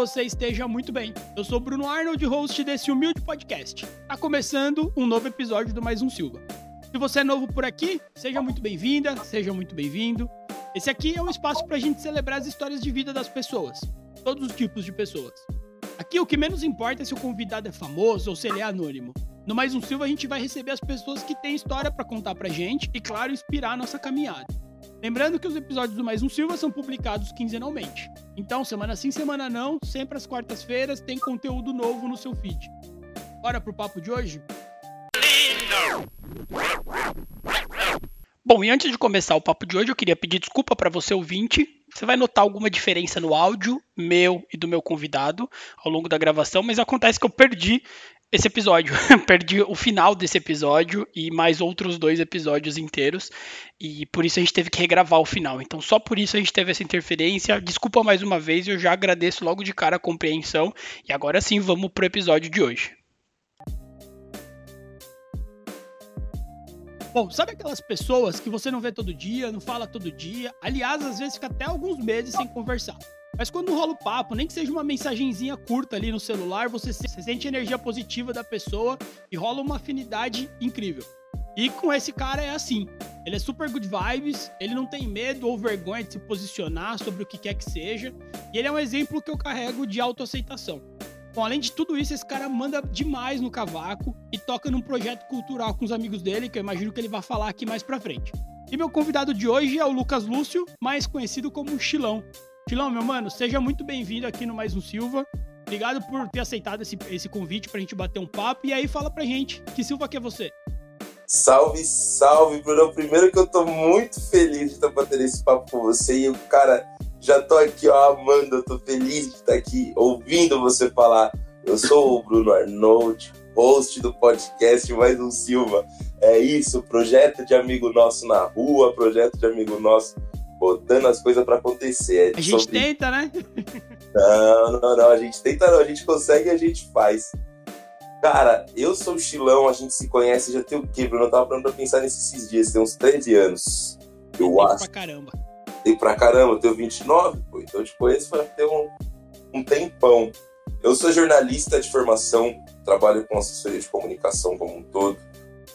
você esteja muito bem. Eu sou Bruno Arnold, host desse humilde podcast. Tá começando um novo episódio do Mais um Silva. Se você é novo por aqui, seja muito bem-vinda, seja muito bem-vindo. Esse aqui é um espaço pra gente celebrar as histórias de vida das pessoas, todos os tipos de pessoas. Aqui o que menos importa é se o convidado é famoso ou se ele é anônimo. No Mais um Silva a gente vai receber as pessoas que têm história para contar pra gente e, claro, inspirar a nossa caminhada. Lembrando que os episódios do Mais um Silva são publicados quinzenalmente. Então, semana sim, semana não, sempre às quartas-feiras tem conteúdo novo no seu feed. Bora pro papo de hoje? Bom, e antes de começar o papo de hoje, eu queria pedir desculpa para você ouvinte. Você vai notar alguma diferença no áudio meu e do meu convidado ao longo da gravação, mas acontece que eu perdi esse episódio. Perdi o final desse episódio e mais outros dois episódios inteiros. E por isso a gente teve que regravar o final. Então, só por isso a gente teve essa interferência. Desculpa mais uma vez, eu já agradeço logo de cara a compreensão. E agora sim, vamos pro episódio de hoje. Bom, sabe aquelas pessoas que você não vê todo dia, não fala todo dia? Aliás, às vezes fica até alguns meses sem conversar. Mas quando rola o papo, nem que seja uma mensagenzinha curta ali no celular, você, sente energia positiva da pessoa e rola uma afinidade incrível. E com esse cara é assim. Ele é super good vibes, ele não tem medo ou vergonha de se posicionar sobre o que quer que seja, e ele é um exemplo que eu carrego de autoaceitação. Bom, além de tudo isso, esse cara manda demais no cavaco e toca num projeto cultural com os amigos dele, que eu imagino que ele vai falar aqui mais pra frente. E meu convidado de hoje é o Lucas Lúcio, mais conhecido como Chilão. Filão, meu mano, seja muito bem-vindo aqui no Mais um Silva. Obrigado por ter aceitado esse, esse convite pra gente bater um papo. E aí, fala pra gente, que Silva que é você? Salve, salve, Bruno. Primeiro que eu tô muito feliz de estar batendo esse papo com você. E cara, já tô aqui, ó, amando. Eu tô feliz de estar aqui ouvindo você falar. Eu sou o Bruno Arnold, host do podcast Mais um Silva. É isso, projeto de amigo nosso na rua, projeto de amigo nosso botando as coisas para acontecer. É a gente sobre... tenta, né? Não, não, não. A gente tenta, não. A gente consegue e a gente faz. Cara, eu sou o Chilão, a gente se conhece já tem o quê, Bruno? Eu tava falando pra pensar nesses dias, tem uns 13 anos. Eu tem acho. pra caramba. Tem pra caramba, eu tenho 29, pô. Então eu te conheço vai ter um, um tempão. Eu sou jornalista de formação, trabalho com assessoria de comunicação como um todo.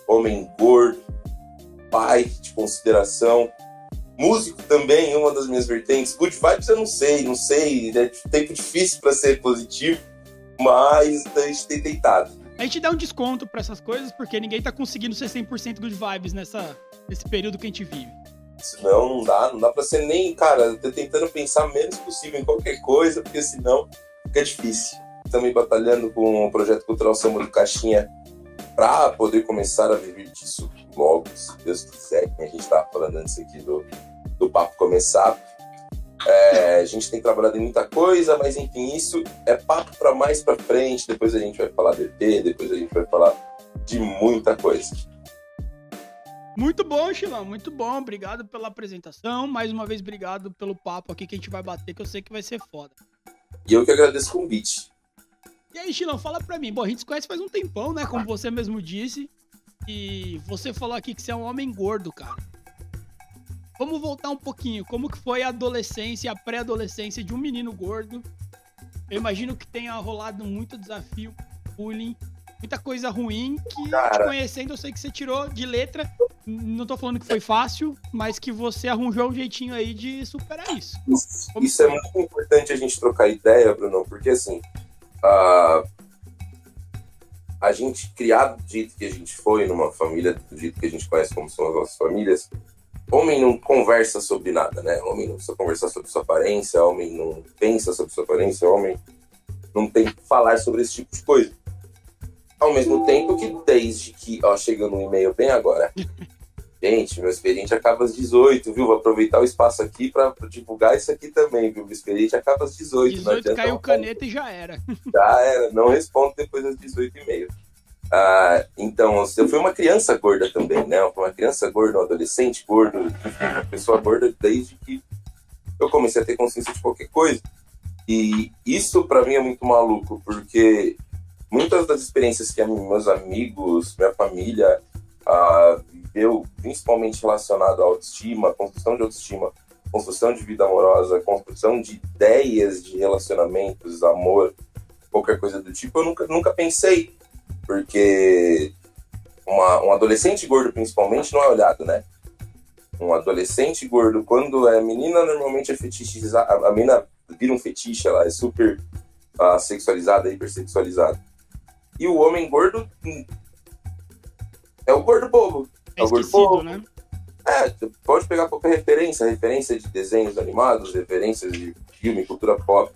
Homem gordo, pai de consideração, Músico também, uma das minhas vertentes. Good vibes eu não sei, não sei. É tempo difícil para ser positivo, mas a gente tem tentado. A gente dá um desconto para essas coisas, porque ninguém tá conseguindo ser 100% good vibes nessa, nesse período que a gente vive. Senão não dá, não dá pra ser nem, cara, eu tô tentando pensar menos possível em qualquer coisa, porque senão fica difícil. Também batalhando com o projeto cultural Samba do Caixinha para poder começar a viver disso logo, se Deus quiser, que a gente estava falando antes aqui do, do papo começar. É, a gente tem trabalhado em muita coisa, mas enfim, isso é papo para mais para frente. Depois a gente vai falar de EP, depois a gente vai falar de muita coisa. Muito bom, Chilão, muito bom. Obrigado pela apresentação. Mais uma vez, obrigado pelo papo aqui que a gente vai bater, que eu sei que vai ser foda. E eu que agradeço o convite. E aí, Chilão, fala pra mim. Bom, a gente se conhece faz um tempão, né? Como você mesmo disse. E você falou aqui que você é um homem gordo, cara. Vamos voltar um pouquinho. Como que foi a adolescência, a pré-adolescência de um menino gordo? Eu imagino que tenha rolado muito desafio, bullying, muita coisa ruim que, Cara, te conhecendo, eu sei que você tirou de letra. Não tô falando que foi fácil, mas que você arranjou um jeitinho aí de superar isso. Isso, isso é muito importante a gente trocar ideia, Bruno, porque assim, uh, a gente criado do jeito que a gente foi, numa família do jeito que a gente conhece como são as nossas famílias, homem não conversa sobre nada, né? Homem não precisa conversar sobre sua aparência, homem não pensa sobre sua aparência, homem não tem que falar sobre esse tipo de coisa. Ao mesmo tempo que desde que, ó, chegando um e-mail bem agora, Gente, meu expediente acaba às 18, viu? Vou aproveitar o espaço aqui para divulgar isso aqui também, viu? O expediente acaba às 18. 18 caiu caneta e já era. Já era, não respondo depois das 18 e meia. Ah, então, eu fui uma criança gorda também, né? Uma criança gorda, um adolescente gordo, uma pessoa gorda desde que eu comecei a ter consciência de qualquer coisa. E isso para mim é muito maluco, porque muitas das experiências que meus amigos, minha família uh, viveu, principalmente relacionado à autoestima, construção de autoestima, construção de vida amorosa, construção de ideias de relacionamentos, amor, qualquer coisa do tipo, eu nunca, nunca pensei. Porque uma, um adolescente gordo, principalmente, não é olhado, né? Um adolescente gordo, quando é menina, normalmente é fetichizada. A, a menina vira um fetiche, ela é super uh, sexualizada, hipersexualizada. E o homem gordo é o gordo bobo. É, é o gordo bobo. né? É, pode pegar qualquer referência, referência de desenhos animados, referências de filme, cultura pop.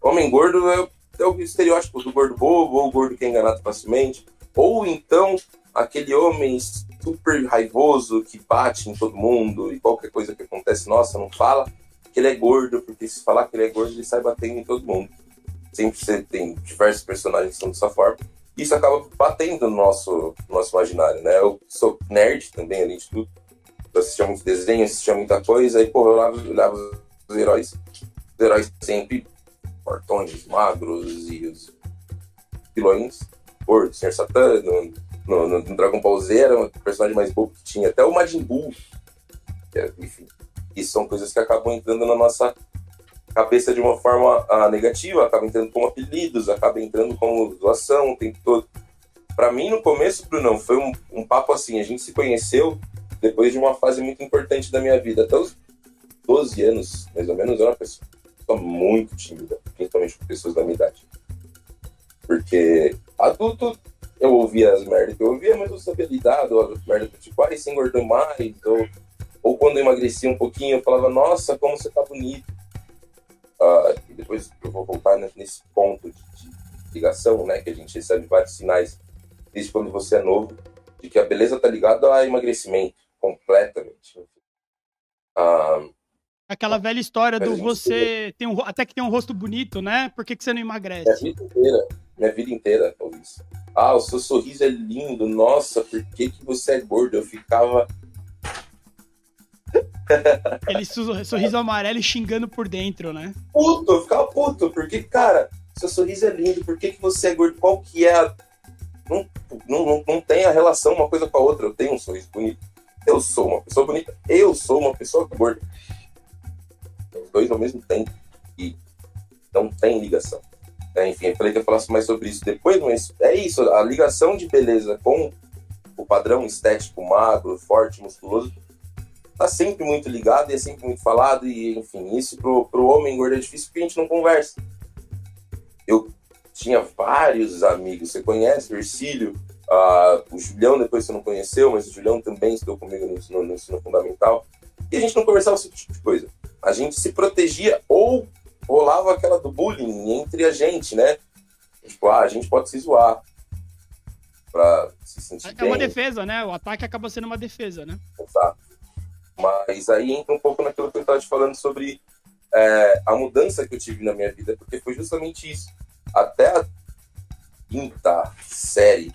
Homem gordo é, é o estereótipo do gordo bobo, ou o gordo que é enganado facilmente. Ou então aquele homem super raivoso que bate em todo mundo e qualquer coisa que acontece, nossa, não fala que ele é gordo, porque se falar que ele é gordo, ele sai batendo em todo mundo. Sempre você tem diversos personagens que são dessa forma. Isso acaba batendo no nosso, no nosso imaginário, né? Eu sou nerd também, além de tudo. Eu assistia muito desenho, assistia muita coisa, e, pô, eu olhava, olhava os heróis. Os heróis sempre portões, magros e os vilões, por Senhor Satã, no, no, no, Dragon Ball Z era o personagem mais bobo que tinha, até o Majin Buu, é, enfim, isso são coisas que acabam entrando na nossa cabeça de uma forma ah, negativa, acaba entrando como apelidos, acaba entrando como doação o tempo todo. Para mim, no começo, Bruno, foi um, um papo assim, a gente se conheceu depois de uma fase muito importante da minha vida. Até os 12 anos, mais ou menos, eu era uma pessoa muito tímida, principalmente com pessoas da minha idade. Porque adulto, eu ouvia as merdas que eu ouvia, mas eu sabia lidar, ou as merdas tipo, ai, engordou mais, ou, ou quando eu emagreci um pouquinho, eu falava, nossa, como você tá bonito. Uh, e depois eu vou voltar nesse ponto de, de, ligação, né, que a gente recebe vários sinais desde quando você é novo, de que a beleza tá ligada a emagrecimento, completamente. Uh, Aquela velha história do você tem um, até que tem um rosto bonito, né? Por que, que você não emagrece? Minha vida inteira, minha vida inteira, isso. Ah, o seu sorriso é lindo, nossa, por que, que você é gordo? Eu ficava. Aquele sorriso amarelo e xingando por dentro, né? Puto, eu ficava puto, porque, cara, seu sorriso é lindo, por que, que você é gordo? Qual que é a. Não, não, não, não tem a relação uma coisa com a outra. Eu tenho um sorriso bonito. Eu sou uma pessoa bonita. Eu sou uma pessoa gorda os dois ao mesmo tempo e não tem ligação. É, enfim, eu falei que eu falasse mais sobre isso depois, mas é isso, a ligação de beleza com o padrão estético magro, forte, musculoso, tá sempre muito ligado e é sempre muito falado, e enfim, isso pro, pro homem gordo é difícil porque a gente não conversa. Eu tinha vários amigos, você conhece o Ercílio, uh, o Julião depois você não conheceu, mas o Julião também estudou comigo no ensino, no ensino fundamental, e a gente não conversava sobre esse tipo de coisa a gente se protegia ou rolava aquela do bullying entre a gente, né? Tipo, ah, a gente pode se zoar pra se sentir É bem. uma defesa, né? O ataque acaba sendo uma defesa, né? Exato. Mas aí entra um pouco naquilo que eu estava te falando sobre é, a mudança que eu tive na minha vida, porque foi justamente isso. Até a quinta série,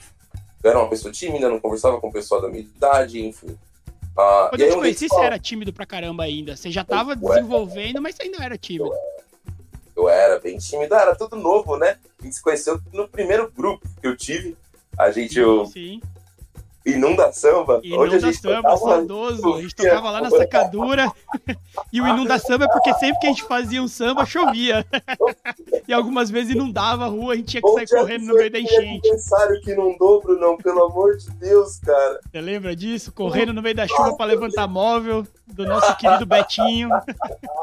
eu era uma pessoa tímida, não conversava com o pessoal da minha idade, enfim. Ah, Quando eu te conheci, você era tímido pra caramba ainda. Você já tava desenvolvendo, mas você ainda era tímido. Eu era, eu era bem tímido, era tudo novo, né? A gente se conheceu no primeiro grupo que eu tive. A gente. Sim, eu, sim. Inunda Samba. Inunda onde a Samba, saudoso. A gente tocava lá na sacadura. e o Inunda Samba é porque sempre que a gente fazia um samba, chovia. e algumas vezes inundava a rua, a gente tinha que sair correndo no meio da enchente. aniversário que inundou, Brunão, pelo amor de Deus, cara. Você lembra disso? Correndo no meio da chuva para levantar móvel do nosso querido Betinho.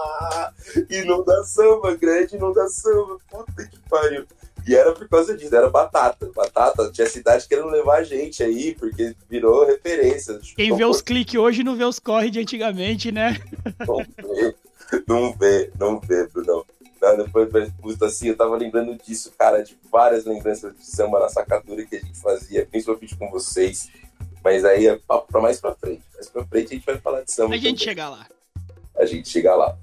inunda Samba, grande Inunda Samba. Puta que pariu. E era por causa disso, era batata. Batata, tinha cidade querendo levar a gente aí, porque virou referência. Quem vê os cliques hoje não vê os corre de antigamente, né? Não vê, não vê, não vê, Bruno. Não, depois, depois, assim, eu tava lembrando disso, cara, de várias lembranças de samba na sacadura que a gente fazia, principalmente com vocês. Mas aí é papo pra mais pra frente. Mais pra frente a gente vai falar de samba. A gente chegar lá. A gente chegar lá.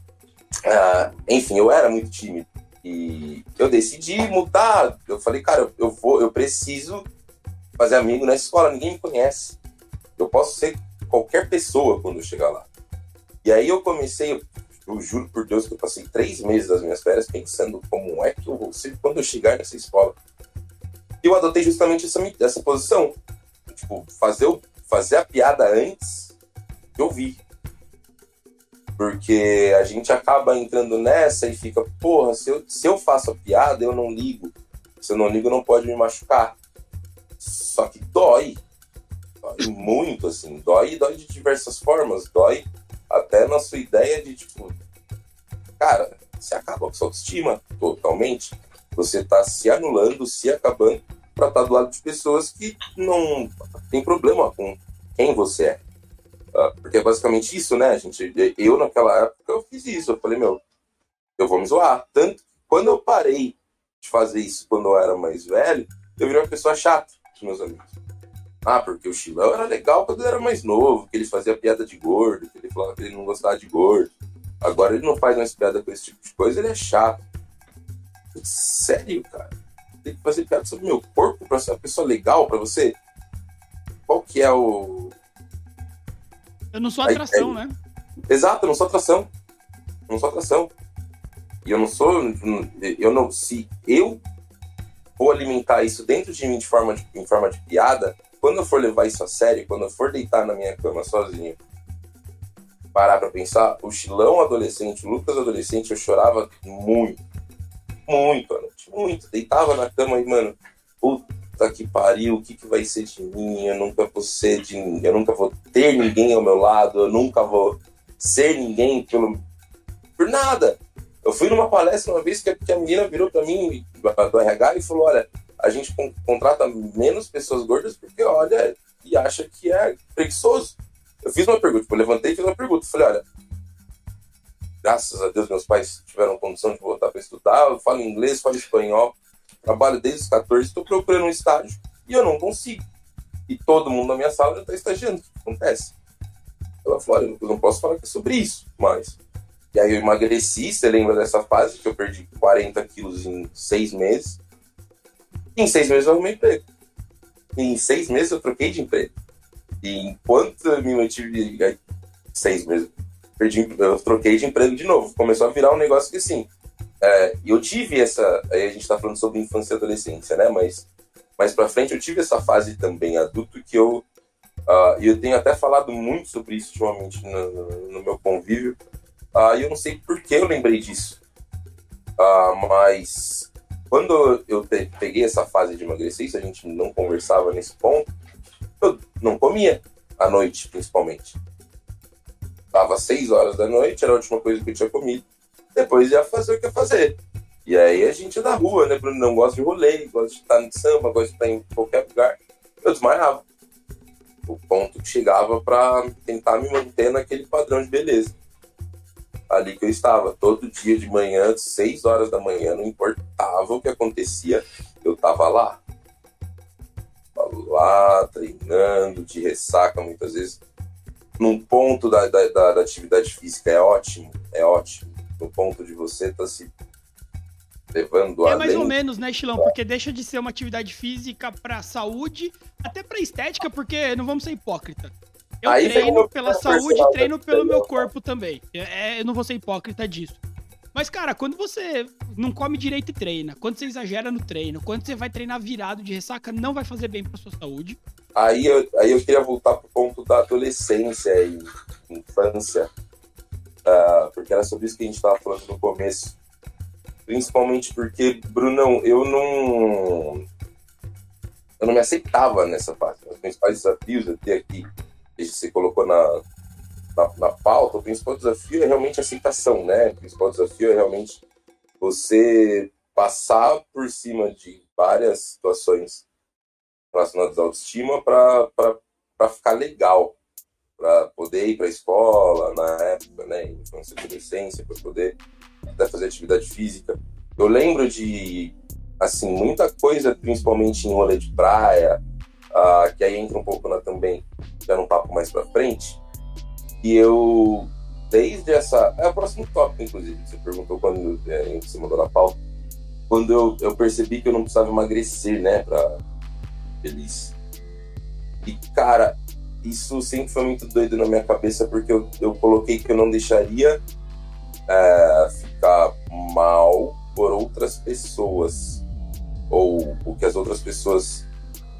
Ah, enfim, eu era muito tímido. E eu decidi mudar. Eu falei, cara, eu vou, eu preciso fazer amigo nessa escola, ninguém me conhece. Eu posso ser qualquer pessoa quando eu chegar lá. E aí eu comecei, eu, eu juro por Deus que eu passei três meses das minhas férias pensando como é que eu vou ser quando eu chegar nessa escola. E eu adotei justamente essa, essa posição. Tipo, fazer, fazer a piada antes de ouvir. Porque a gente acaba entrando nessa e fica, porra, se eu, se eu faço a piada, eu não ligo. Se eu não ligo, não pode me machucar. Só que dói. Dói muito, assim. Dói dói de diversas formas. Dói até na sua ideia de, tipo, cara, você acaba com sua autoestima totalmente. Você tá se anulando, se acabando para estar tá do lado de pessoas que não tem problema com quem você é. Ah, porque é basicamente isso, né, gente? Eu, naquela época, eu fiz isso. Eu falei, meu, eu vou me zoar. Tanto que quando eu parei de fazer isso quando eu era mais velho, eu virei uma pessoa chata dos meus amigos. Ah, porque o Chilão era legal quando eu era mais novo, que ele fazia piada de gordo, que ele falava que ele não gostava de gordo. Agora ele não faz mais piada com esse tipo de coisa, ele é chato. Sério, cara? Tem que fazer piada sobre meu corpo pra ser uma pessoa legal pra você? Qual que é o. Eu não sou atração, aí, aí... né? Exato, eu não sou atração. Eu não sou atração. E eu não sou. Eu não. Se eu vou alimentar isso dentro de mim de forma de, em forma de piada, quando eu for levar isso a sério, quando eu for deitar na minha cama sozinho, parar pra pensar, o Chilão adolescente, o Lucas adolescente, eu chorava muito. Muito, à noite. Muito. Deitava na cama e, mano, puta que pariu, o que, que vai ser de mim? Eu nunca vou ser de Eu nunca vou ter ninguém ao meu lado, eu nunca vou ser ninguém pelo, por nada. Eu fui numa palestra uma vez que a menina virou para mim do RH e falou: Olha, a gente contrata menos pessoas gordas porque olha e acha que é preguiçoso. Eu fiz uma pergunta, tipo, eu levantei e fiz uma pergunta. Falei: Olha, graças a Deus meus pais tiveram condição de voltar para estudar. Eu falo inglês, falo espanhol, trabalho desde os 14, estou procurando um estágio e eu não consigo. E todo mundo na minha sala já está estagiando. O que acontece? Ela falou: Olha, eu não posso falar é sobre isso, mas e aí eu emagreci, você lembra dessa fase que eu perdi 40 quilos em seis meses? Em seis meses eu arrumei emprego. Em seis meses eu troquei de emprego. E enquanto eu me mantive seis meses, perdi, eu troquei de emprego de novo. Começou a virar um negócio que assim. É, eu tive essa. Aí a gente está falando sobre infância e adolescência, né? Mas mais para frente eu tive essa fase também adulto que eu. Uh, e eu tenho até falado muito sobre isso ultimamente no, no, meu convívio, ah, e eu não sei por que eu lembrei disso. Ah, mas quando eu peguei essa fase de emagrecer, a gente não conversava nesse ponto, eu não comia à noite, principalmente. Tava seis horas da noite, era a última coisa que eu tinha comido. Depois ia fazer o que ia fazer. E aí a gente da rua, né, Bruno? Não gosta de rolê, gosta de estar no samba, gosta de estar em qualquer lugar. Eu desmaiava. O ponto que chegava para tentar me manter naquele padrão de beleza ali que eu estava. Todo dia de manhã, seis horas da manhã, não importava o que acontecia, eu estava lá. Lá, treinando, de ressaca muitas vezes. Num ponto da, da, da, atividade física é ótimo, é ótimo. No ponto de você estar tá se levando é além. mais ou menos, né, Chilão? Porque deixa de ser uma atividade física para saúde, até para estética, porque não vamos ser hipócrita. Eu Aí treino pela saúde e treino pelo meu corpo também. É, eu não vou ser hipócrita disso. Mas, cara, quando você não come direito e treina, quando você exagera no treino, quando você vai treinar virado de ressaca, não vai fazer bem pra sua saúde. Aí eu, aí eu queria voltar pro ponto da adolescência e infância, uh, porque era sobre isso que a gente tava falando no começo. Principalmente porque, Brunão, eu não. Eu não me aceitava nessa fase. Os principais desafios ter aqui você colocou na, na, na, pauta, o principal desafio é realmente a aceitação, né? O principal desafio é realmente você passar por cima de várias situações relacionadas à autoestima para ficar legal, para poder ir para a escola na época, né? Infância e adolescência, para poder até fazer atividade física. Eu lembro de, assim, muita coisa, principalmente em rolê de praia, uh, que aí entra um pouco na, também, já num papo mais pra frente, que eu, desde essa. É o próximo tópico, inclusive, que você perguntou quando é, você mandou na pauta. Quando eu, eu percebi que eu não precisava emagrecer, né, pra feliz. E, cara, isso sempre foi muito doido na minha cabeça, porque eu, eu coloquei que eu não deixaria é, ficar mal por outras pessoas, ou o que as outras pessoas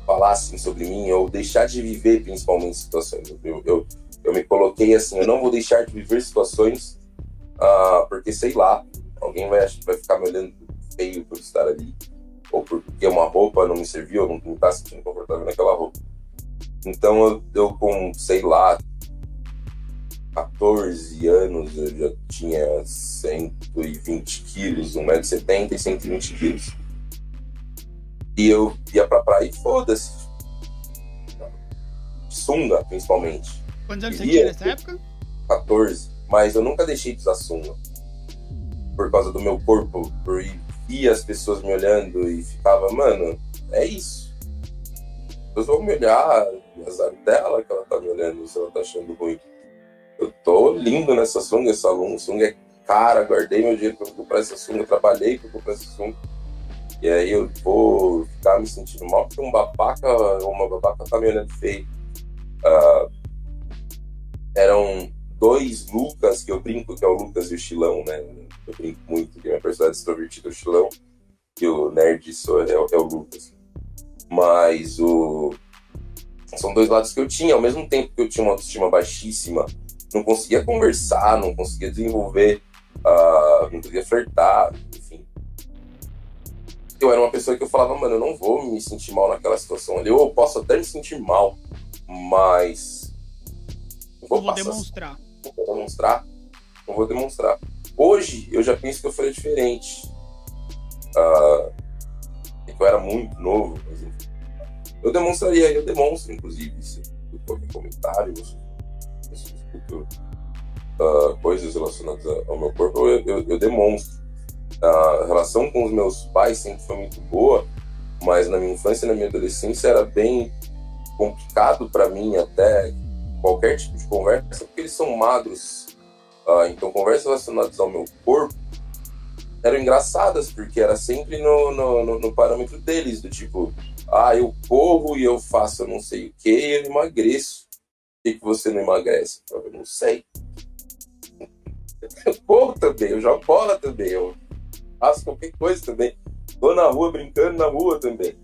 falassem sobre mim ou deixar de viver principalmente situações. Eu, eu, Eu me coloquei assim, eu não vou deixar de viver situações, uh, porque sei lá, alguém vai, vai ficar me olhando feio por estar ali, ou porque uma roupa não me serviu, eu não, não tá sentindo confortável naquela roupa. Então eu, eu com, sei lá, 14 anos eu já tinha 120 quilos, 1,70m e 120 quilos. E eu ia pra praia e foda-se. Sunga, principalmente. Quantos anos você tinha nessa época? 14. Mas eu nunca deixei de usar sunga. Por causa do meu corpo. Por ir as pessoas me olhando e ficava, mano, é isso. As pessoas vão me olhar, azar dela que ela tá me olhando, se ela tá achando ruim. Eu tô lindo nessa sunga, essa sunga é cara, guardei meu dinheiro pra comprar essa sunga, trabalhei pra comprar essa sunga. E aí eu vou ficar me sentindo mal porque um babaca, uma babaca tá me olhando feio. Uh, eram dois Lucas, que eu brinco que é o Lucas e o Chilão, né? Eu brinco muito que minha personalidade extrovertida é o Chilão e o nerd sou, é, é o Lucas. Mas o... são dois lados que eu tinha. Ao mesmo tempo que eu tinha uma autoestima baixíssima, não conseguia conversar, não conseguia desenvolver, uh, não conseguia flertar, enfim. Eu era uma pessoa que eu falava, mano, eu não vou me sentir mal naquela situação ali. Eu posso até me sentir mal, mas. Não vou, vou demonstrar. Não vou demonstrar. Não vou demonstrar. Hoje eu já penso que eu faria diferente. Uh, eu era muito novo, mas enfim. Eu demonstraria, eu demonstro, inclusive, se qualquer comentário, escuto uh, coisas relacionadas ao meu corpo, eu, eu, eu, demonstro. A relação com os meus pais sempre foi muito boa, mas na minha infância e na minha adolescência era bem complicado para mim até qualquer tipo de conversa, porque eles são magros. Uh, então, conversas relacionadas ao meu corpo eram engraçadas, porque era sempre no, no, no, no parâmetro deles, do tipo, ah, eu corro e eu faço não sei o que e eu emagreço que, que você não emagrece? Eu não sei. Eu corro também, eu jogo bola também, eu faço qualquer coisa também. Tô na rua brincando na rua também.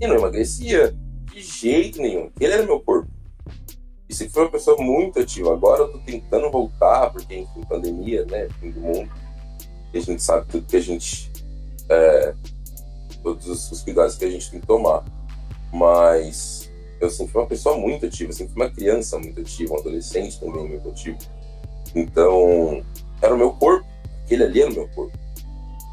E não emagrecia de jeito nenhum. Ele era meu corpo. E se foi uma pessoa muito ativa. Agora eu tô tentando voltar, porque enfim, pandemia, né? Fim do mundo. E a gente sabe tudo que a gente. É, todos os cuidados que a gente tem que tomar. Mas eu sempre fui uma pessoa muito ativa, sempre fui uma criança muito ativa, um adolescente também muito ativo. Então, era o meu corpo, aquele ali era o meu corpo.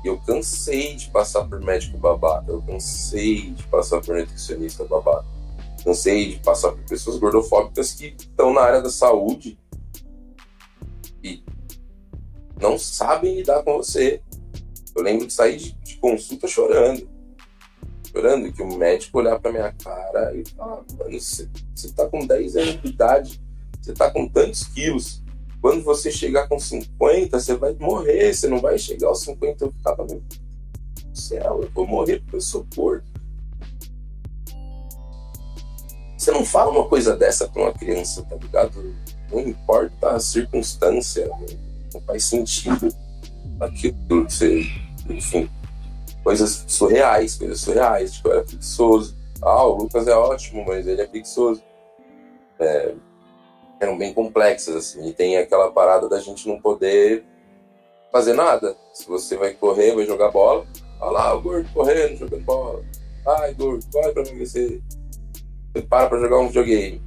E eu cansei de passar por médico babaca, eu cansei de passar por nutricionista babaca, cansei de passar por pessoas gordofóbicas que estão na área da saúde e não sabem lidar com você. Eu lembro de sair de, de consulta chorando chorando, que o médico olhar pra minha cara e falar, mano, você, você tá com 10 anos de idade, você tá com tantos quilos. Quando você chegar com 50, você vai morrer, você não vai chegar aos 50. Eu ficava, meu céu, eu vou morrer porque eu sou gordo. Você não fala uma coisa dessa pra uma criança, tá ligado? Não importa a circunstância, não faz sentido aquilo que você, enfim, coisas surreais, coisas surreais. Tipo, eu era preguiçoso. Ah, o Lucas é ótimo, mas ele é preguiçoso. É, eram bem complexas, assim. E tem aquela parada da gente não poder fazer nada. Se você vai correr, vai jogar bola, olha lá o gordo correndo, jogando bola. Ai, gordo, vai pra mim você. Para pra jogar um videogame.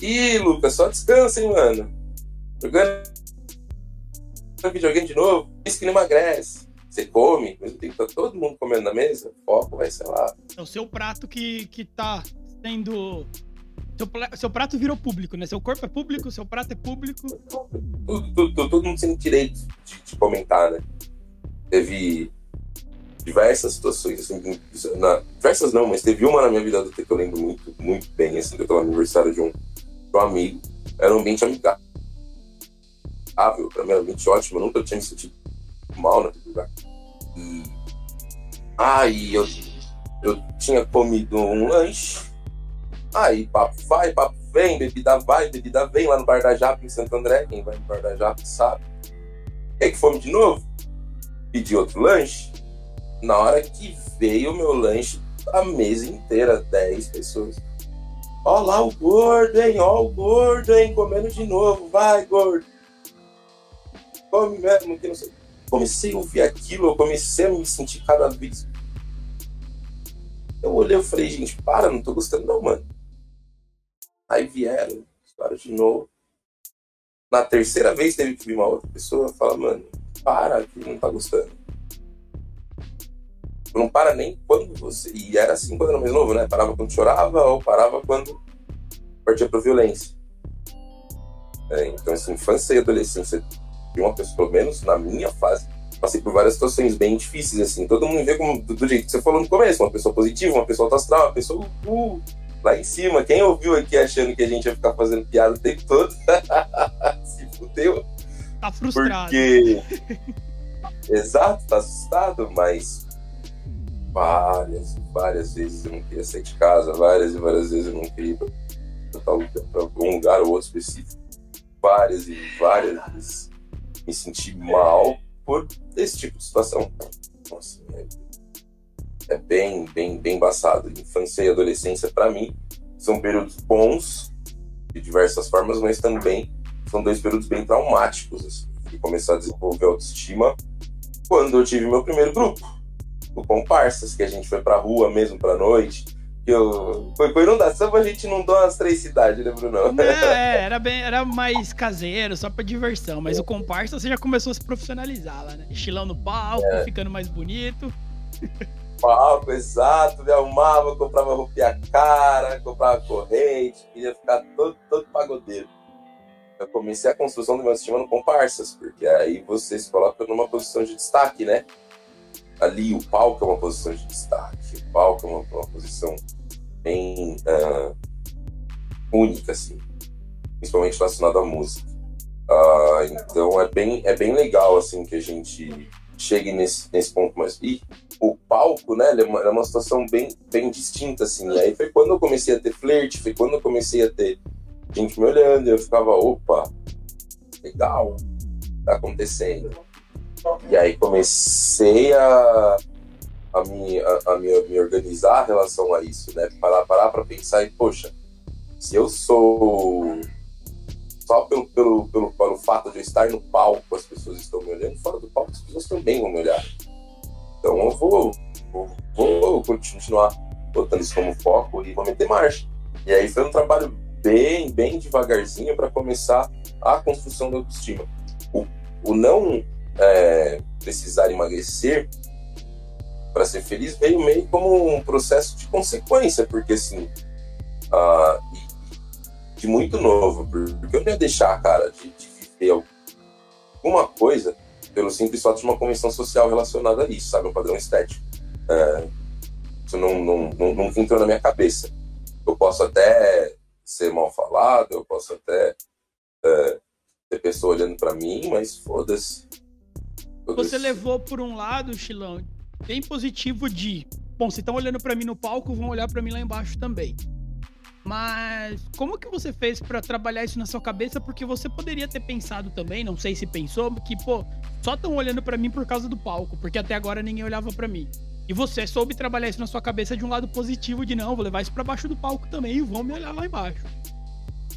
Ih, Lucas, só descansa, hein, mano. Jogando videogame de novo, isso que não emagrece. Você come, mesmo tempo que tá todo mundo comendo na mesa, foco vai ser lá. É o seu prato que, que tá sendo. Seu, seu prato virou público, né? Seu corpo é público, seu prato é público. Tudo, tudo, todo mundo tem direito de, de, comentar, né? Teve diversas situações, assim, na, diversas não, mas teve uma na minha vida adulta que eu lembro muito, muito bem, assim, que eu tava no aniversário de um, de um amigo. Era um ambiente amigável, pra mim era um ambiente ótimo, eu nunca tinha me sentido mal naquele lugar. E aí eu, eu tinha comido um lanche, aí papo vai, papo vem, bebida vai, bebida vem lá no Bar da Japa em Santo André, quem vai no Bar da Japa sabe. E aí que fomos de novo, pedi outro lanche, na hora que veio o meu lanche, a mesa inteira, 10 pessoas. Ó lá o gordo, hein? Ó o gordo, hein? Comendo de novo. Vai, gordo. Come mesmo, que não sei. Comecei a ouvir aquilo, eu comecei a me sentir cada vez. Eu olhei e falei, gente, para, não tô gostando não, mano. Aí vieram, para de novo. Na terceira vez teve que vir uma outra pessoa falar, mano, para, que não tá gostando. Não para nem quando você. E era assim quando era mais novo, né? Parava quando chorava ou parava quando partia pra violência. É, então, assim, infância e adolescência de uma pessoa, pelo menos na minha fase, passei por várias situações bem difíceis, assim. Todo mundo vê como, do, do jeito que você falou no começo, uma pessoa positiva, uma pessoa astral, uma pessoa uh, lá em cima. Quem ouviu aqui achando que a gente ia ficar fazendo piada o tempo todo, se fudeu. Tá frustrado. Porque. Exato, tá assustado, mas várias, várias vezes eu não queria sair de casa, várias e várias vezes eu não queria ir para um lugar ou outro específico. Várias e várias vezes me senti mal por esse tipo de situação. É, é bem, bem, bem embaçado. Infância e adolescência, para mim, são períodos bons de diversas formas, mas também são dois períodos bem traumáticos. Assim, e começar a desenvolver autoestima quando eu tive meu primeiro grupo, o Comparsas, que a gente foi pra rua mesmo pra noite. Que eu... Foi com inundação, a gente inundou as três cidades, né, Bruno? É, era, bem, era mais caseiro, só pra diversão. Mas o comparsa você já começou a se profissionalizar lá, né? Estilão no palco, é. ficando mais bonito. Palco, exato. Me arrumava, comprava roupinha cara, comprava corrente, queria ficar todo, todo pagodeiro. Eu comecei a construção do meu sistema no comparsas, porque aí você se coloca numa posição de destaque, né? Ali o palco é uma posição de destaque, o palco é uma, uma posição bem uh, única, assim, principalmente relacionada à música. Uh, então é bem, é bem legal assim que a gente chegue nesse, nesse ponto, mas e o palco, né, é uma, é uma situação bem, bem distinta, assim. E aí foi quando eu comecei a ter flerte, foi quando eu comecei a ter gente me olhando, e eu ficava, opa, legal, tá acontecendo. E aí comecei a, a, me, a, a me, me, organizar em relação a isso, né? Parar parar para pensar e, poxa, se eu sou só pelo, pelo, pelo, pelo fato de eu estar no palco, as pessoas estão me olhando, fora do palco as pessoas também vão me olhar. Então eu vou, vou, vou continuar botando isso como foco e vou meter marcha. E aí foi um trabalho bem, bem devagarzinho para começar a construção da autoestima. O, o não é, precisar emagrecer para ser feliz veio meio como um processo de consequência, porque assim, uh, de muito novo, porque eu não ia deixar, cara, de, de viver alguma coisa pelo simples fato de uma convenção social relacionada a isso, sabe? Um padrão estético. É, isso não, não, não, nunca entrou na minha cabeça. Eu posso até ser mal falado, eu posso até é, ter pessoa olhando para mim, mas foda-se. Você levou por um lado, Chilão, bem positivo de, bom, se estão olhando para mim no palco, vão olhar para mim lá embaixo também. Mas como que você fez para trabalhar isso na sua cabeça? Porque você poderia ter pensado também, não sei se pensou, que pô, só estão olhando para mim por causa do palco, porque até agora ninguém olhava para mim. E você soube trabalhar isso na sua cabeça de um lado positivo de não, vou levar isso para baixo do palco também e vão me olhar lá embaixo.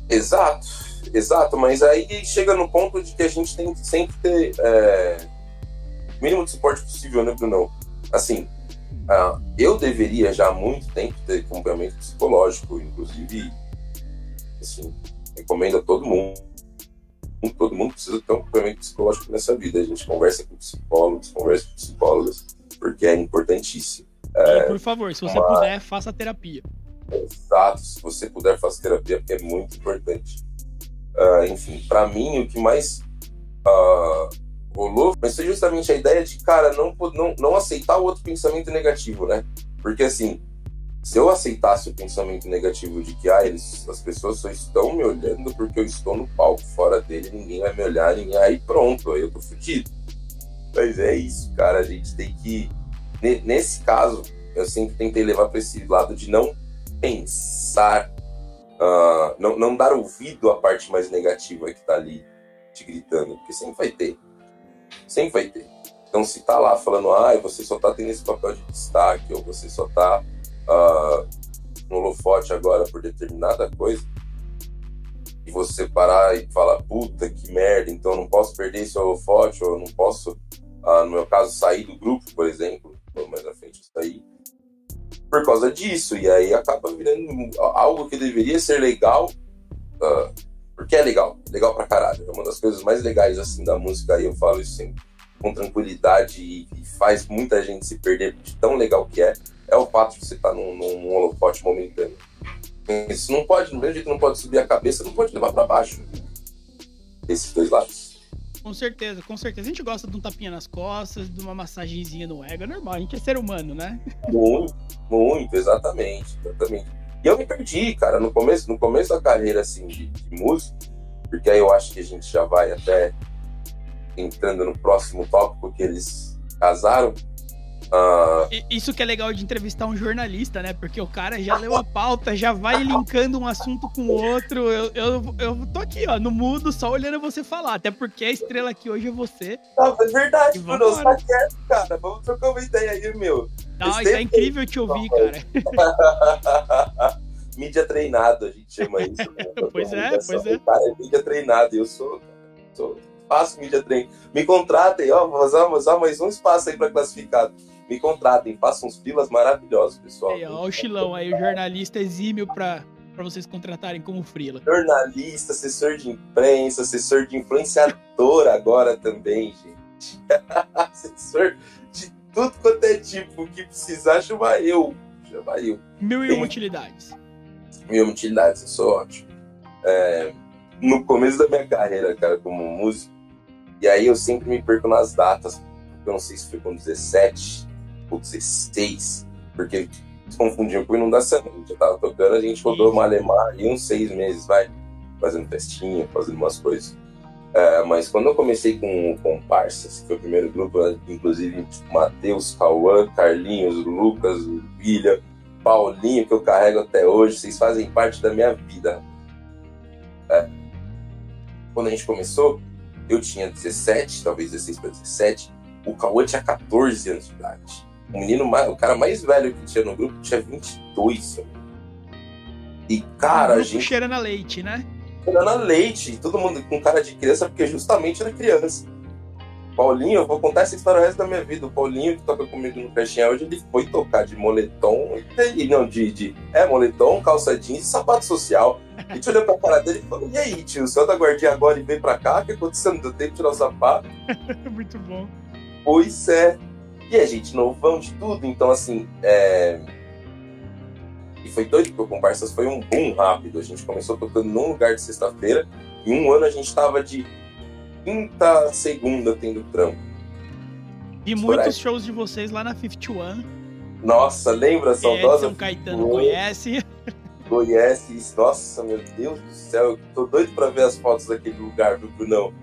Exato, exato, mas aí chega no ponto de que a gente tem que sempre ter é, mínimo de suporte possível, né, Bruno? Assim, uh, eu deveria já há muito tempo ter acompanhamento psicológico, inclusive, assim, recomendo a todo mundo. Todo mundo precisa ter um acompanhamento psicológico nessa vida. A gente conversa com psicólogos, conversa com psicólogas, porque é importantíssimo. É, por favor, se você uma... puder, faça terapia. Exato, se você puder, faça terapia, porque é muito importante. Uh, enfim, para mim, o que mais uh, rolou, mas foi justamente a ideia de, cara, não, não, não aceitar o outro pensamento negativo, né? Porque assim, se eu aceitasse o pensamento negativo de que ah, eles, as pessoas só estão me olhando porque eu estou no palco, fora dele ninguém vai me olhar, ninguém... aí pronto, aí eu tô fudido. Mas é isso, cara, a gente tem que. Nesse caso, eu sempre tentei levar para esse lado de não pensar, uh, não, não dar ouvido à parte mais negativa que tá ali te gritando, porque sempre vai ter. Sempre vai ter. Então, se tá lá falando, ah, você só tá tendo esse papel de destaque, ou você só tá uh, no holofote agora por determinada coisa, e você parar e falar, puta que merda, então eu não posso perder esse holofote, ou eu não posso, ah, no meu caso, sair do grupo, por exemplo, mais à frente sair, por causa disso, e aí acaba virando algo que deveria ser legal, uh, porque é legal, legal pra caralho, é uma das coisas mais legais assim da música, e eu falo isso sempre com tranquilidade e, e, faz muita gente se perder de tão legal que é, é o fato de você estar tá num, num holofote momentâneo. Isso não pode, no mesmo jeito não pode subir a cabeça, não pode levar para baixo. Esses dois lados. Com certeza, com certeza. A gente gosta de um tapinha nas costas, de uma massagenzinha no ego, é normal, a gente é ser humano, né? Muito, muito, exatamente, exatamente. E eu me perdi, cara, no começo, no começo da carreira, assim, de, de música, porque aí eu acho que a gente já vai até entrando no próximo tópico que eles casaram. Uh... Isso que é legal de entrevistar um jornalista, né? Porque o cara já leu a pauta, já vai linkando um assunto com o outro. Eu, eu, eu tô aqui, ó, no mudo, só olhando você falar. Até porque a estrela aqui hoje é você. Não, é verdade, Bruno. Tá quieto, cara. Vamos trocar uma ideia aí, meu. Não, isso é incrível te ouvir, cara. mídia treinado, a gente chama isso. Né? pois é, pois é. Cara, é mídia treinado. Eu sou, sou faço mídia training. Me contratem, ó, vou usar, vou usar mais um espaço aí para classificado. Me contratem, façam uns filas maravilhosos, pessoal. Aí, ó, o Chilão aí, o jornalista exímio para para vocês contratarem como frila. Jornalista, assessor de imprensa, assessor de influenciador agora também, gente. assessor de tudo quanto é tipo que precisar, chama eu. Chama eu. Mil e uma utilidades. Mil uma utilidades, eu sou ótimo. É, no começo da minha carreira, cara, como músico, e aí eu sempre me perco nas datas. Eu não sei se foi com 17 ou 16, porque se confundiam com inundação. A gente já tava tocando, a gente rodou Malemar e uns seis meses, vai, fazendo festinha, fazendo umas coisas. É, mas quando eu comecei com o Comparsas, que foi o primeiro grupo, inclusive Matheus, Cauã, Carlinhos, Lucas, William, Paulinho, que eu carrego até hoje, vocês fazem parte da minha vida. É. Quando a gente começou, eu tinha 17, talvez 16 para 17. O Cauã tinha 14 anos de idade. O menino, mais, o cara mais velho que tinha no grupo tinha 22. E, cara, a gente. Cheirando a leite, né? Cheirando a leite. Todo mundo com cara de criança, porque justamente era criança. Paulinho, eu vou contar essa história o resto da minha vida. O Paulinho, que toca comigo no Caixinha hoje, ele foi tocar de moletom, e, não, de, de é, moletom, calça jeans e sapato social. A gente olhou pra cara dele e falou: E aí, tio, o senhor da guardinha agora e vem pra cá? O que aconteceu? Não deu tempo de tirar o sapato? Muito bom. Pois é. E a gente novão de tudo, então assim, é... E foi doido porque o Comparsas foi um boom rápido. A gente começou tocando num lugar de sexta-feira, e um ano a gente tava de quinta, segunda tendo trampo. E muitos shows de vocês lá na 51. Nossa, lembra? Saudosa. São Caetano conhece. Conhece. Nossa, meu Deus do céu. Eu tô doido pra ver as fotos daquele lugar do Brunão.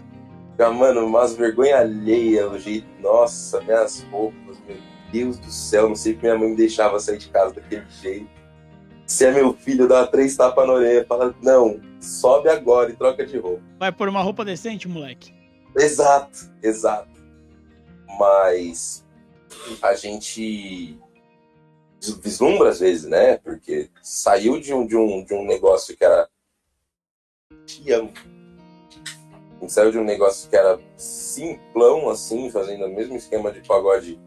Já, mano, umas vergonha alheia, o jeito. Nossa, minhas roupas, meu Deus do céu. Não sei que minha mãe me deixava sair de casa daquele jeito. Se é meu filho, dá três tapas na orelha. Fala, não, sobe agora e troca de roupa. Vai por uma roupa decente, moleque. Exato, exato. Mas a gente vislumbra às vezes, né? Porque saiu de um, de um, de um negócio que era. Te amo. A gente saiu de um negócio que era simplão, assim, fazendo o mesmo esquema de pagode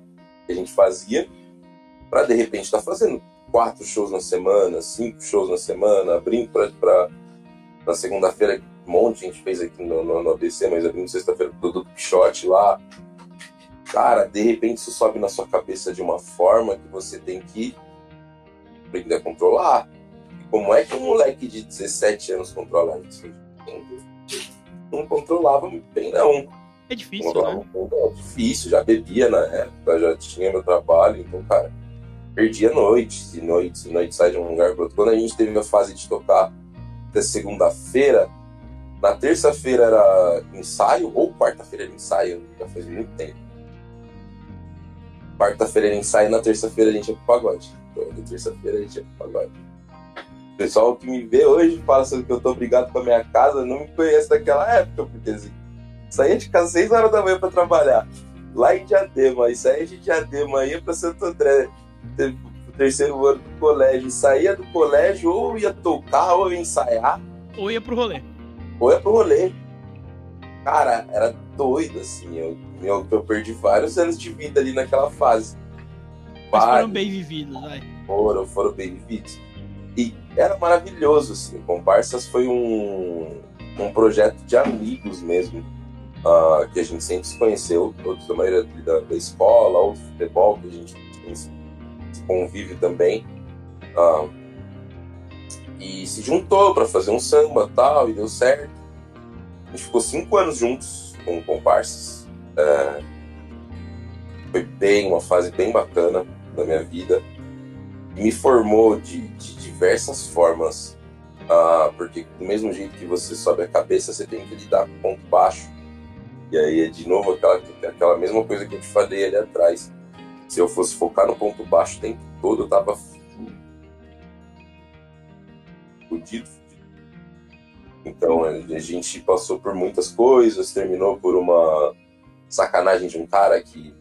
que a gente fazia, para de repente estar tá fazendo quatro shows na semana, cinco shows na semana, abrindo para na segunda-feira, um monte de gente fez aqui no, no, no ABC, mas abrindo sexta-feira do Dudu Pichote lá. Cara, de repente isso sobe na sua cabeça de uma forma que você tem que aprender a controlar. Como é que um moleque de 17 anos controla isso? Não controlava muito bem, não. É difícil, né? É difícil, já bebia na época, já tinha meu trabalho, então, cara, perdia noites e noites e noites, sai de um lugar para outro. Quando a gente teve a fase de tocar até segunda-feira, na terça-feira era ensaio, ou quarta-feira era ensaio, já faz muito tempo. Quarta-feira era ensaio, na terça-feira a gente ia pro pagode. Toda terça-feira a gente ia pro pagode. O pessoal que me vê hoje fala sobre que eu tô obrigado com a minha casa, não me conhece daquela época, porque assim, saía de casa às 6 horas da manhã para trabalhar. Lá em Diadema, e saía de Diadema, ia para Santo André terceiro ano do colégio. Saía do colégio, ou ia tocar, ou ia ensaiar. Ou ia pro rolê. Ou ia pro rolê. Cara, era doido, assim. Eu, eu, eu perdi vários anos de vida ali naquela fase. Mas foram bem vividos, vai. Foram, foram bem vividos. E era maravilhoso, assim. Comparsas foi um, um projeto de amigos mesmo. Uh, que a gente sempre se conheceu, todos da maioria da, da escola, ou do futebol, que a gente convive também. Uh, e se juntou para fazer um samba tal, e deu certo. A gente ficou cinco anos juntos com comparsas. Uh, foi bem, uma fase bem bacana da minha vida. Me formou de, de diversas formas, uh, porque do mesmo jeito que você sobe a cabeça, você tem que lidar com o ponto baixo. E aí é de novo aquela, aquela mesma coisa que eu te falei ali atrás. Se eu fosse focar no ponto baixo o tempo todo, eu tava fudido. Então a gente passou por muitas coisas, terminou por uma sacanagem de um cara que.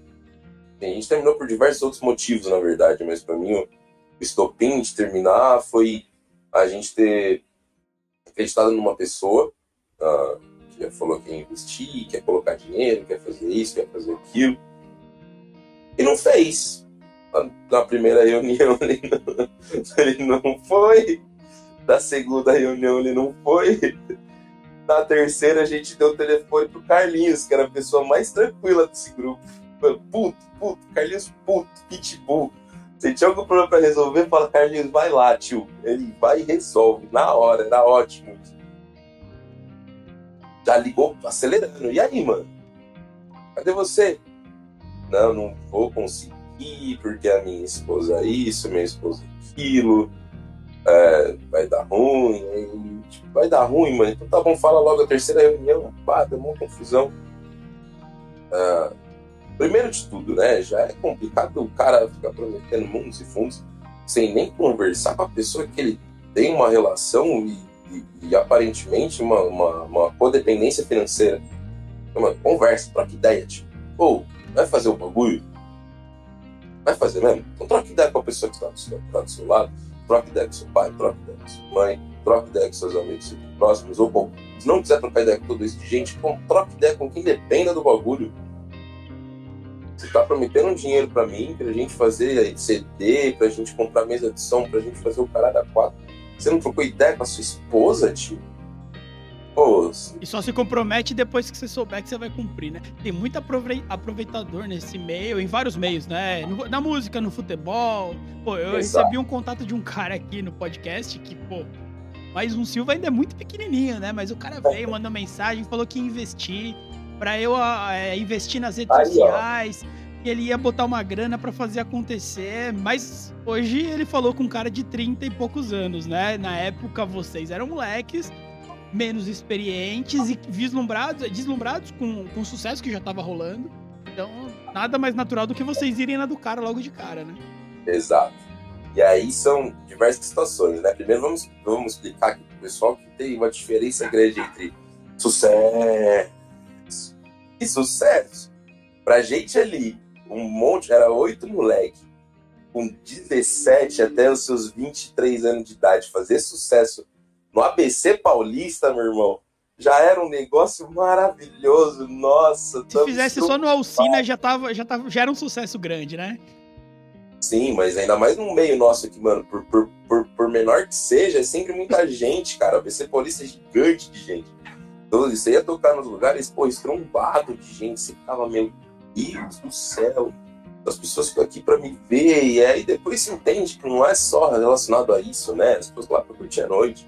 A gente terminou por diversos outros motivos, na verdade, mas para mim estopim de terminar foi a gente ter acreditado numa pessoa uh, que falou que ia investir, quer colocar dinheiro, quer fazer isso, quer fazer aquilo. E não fez. Na primeira reunião ele não, ele não foi. Na segunda reunião ele não foi. Na terceira a gente deu o telefone pro Carlinhos, que era a pessoa mais tranquila desse grupo. Puto, puto, Carlinhos puto, pitbull se tinha algum problema pra resolver, fala, Carlinhos, vai lá, tio. Ele vai e resolve, na hora, era ótimo. Já ligou acelerando. E aí, mano? Cadê você? Não, não vou conseguir, porque a minha esposa é isso, minha esposa é aquilo. É, vai dar ruim. Tipo, vai dar ruim, mano. Então tá bom, fala logo a terceira reunião. Pá, deu uma confusão. Ah, Primeiro de tudo, né? Já é complicado o cara ficar prometendo mundos e fundos sem nem conversar com a pessoa que ele tem uma relação e, e, e aparentemente uma, uma, uma, codependência financeira. Uma conversa, troca ideia, tipo, ou vai fazer o bagulho? Vai fazer mesmo? Então troca ideia com a pessoa que está do, seu, tá do seu lado, troca ideia com seu pai, troca ideia com sua mãe, troca ideia com seus amigos próximos, ou bom, se não quiser trocar ideia com todo isso de gente, troca ideia com quem dependa do bagulho você tá prometendo dinheiro para mim, pra gente fazer CD, pra gente comprar mesa de som, pra gente fazer o caralho a quatro. Você não trocou ideia com a sua esposa, tio? Pô, e só se compromete depois que você souber que você vai cumprir, né? Tem muito aproveitador nesse meio, em vários meios, né? Na música, no futebol. Pô, eu Exato. recebi um contato de um cara aqui no podcast que, pô, mas um Silva ainda é muito pequenininho, né? Mas o cara veio, mandou mensagem, falou que ia investir para eu é, investir nas redes Aí, sociais. E ele ia botar uma grana para fazer acontecer, mas hoje ele falou com um cara de 30 e poucos anos, né? Na época vocês eram moleques, menos experientes e vislumbrados, deslumbrados com, com o sucesso que já tava rolando. Então, nada mais natural do que vocês irem na do cara logo de cara, né? Exato. E aí são diversas situações, né? Primeiro vamos, vamos explicar aqui pro pessoal que tem uma diferença grande entre sucesso que sucesso! Pra gente ali, um monte, era oito moleque, com 17 até os seus 23 anos de idade, fazer sucesso no ABC Paulista, meu irmão, já era um negócio maravilhoso. Nossa, se fizesse só no Alcina, já, tava, já, tava, já era um sucesso grande, né? Sim, mas ainda mais no meio nosso aqui, mano. Por, por, por, por menor que seja, é sempre muita gente, cara. ABC Paulista é gigante de gente. Então, você ia tocar nos lugares, pô, estrombado de gente, você ficava, meu Deus do céu, as pessoas ficam aqui para me ver, e aí depois você entende que não é só relacionado a isso, né? As pessoas lá para curtir a noite.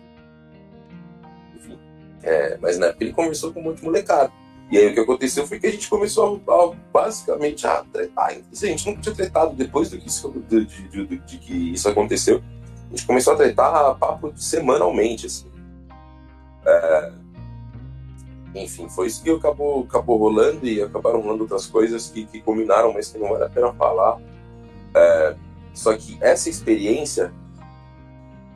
É, mas na época ele conversou com um monte de molecada. E aí o que aconteceu foi que a gente começou a, a basicamente a tretar. a gente nunca tinha tretado depois do que isso, de, de, de, de, que isso aconteceu. A gente começou a tretar papo semanalmente, assim. É, enfim, foi isso que acabou, acabou rolando e acabaram rolando outras coisas que, que combinaram, mas que não vale a pena falar. É, só que essa experiência,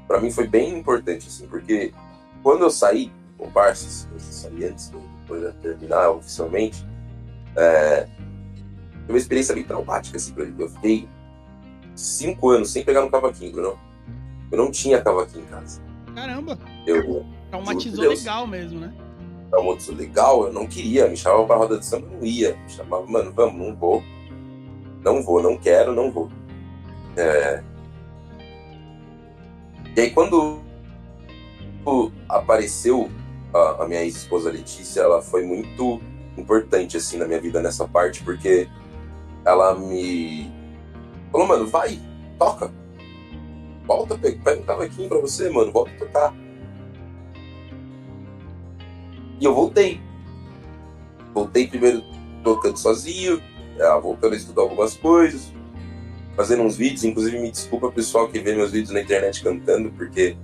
para mim, foi bem importante, assim, porque quando eu saí com Parces, eu saí antes, depois de terminar oficialmente, é, foi uma experiência bem traumática, assim, pra mim. Eu fiquei cinco anos sem pegar no cavaquinho, Bruno. Eu não tinha cavaquinho em casa. Caramba! Eu. Traumatizou legal mesmo, né? Traumatizou legal, eu não queria. Me chamava pra roda de samba, eu não ia. Me chamava, mano, vamos, não vou. Não vou, não quero, não vou. É... E aí quando apareceu a, a minha ex-esposa Letícia, ela foi muito importante assim na minha vida nessa parte, porque ela me falou, mano, vai, toca. Volta, pega um cavaquinho pra você, mano, volta a tocar. E eu voltei. Voltei primeiro tocando sozinho, voltando a estudar algumas coisas, fazendo uns vídeos. Inclusive, me desculpa pessoal que vê meus vídeos na internet cantando, porque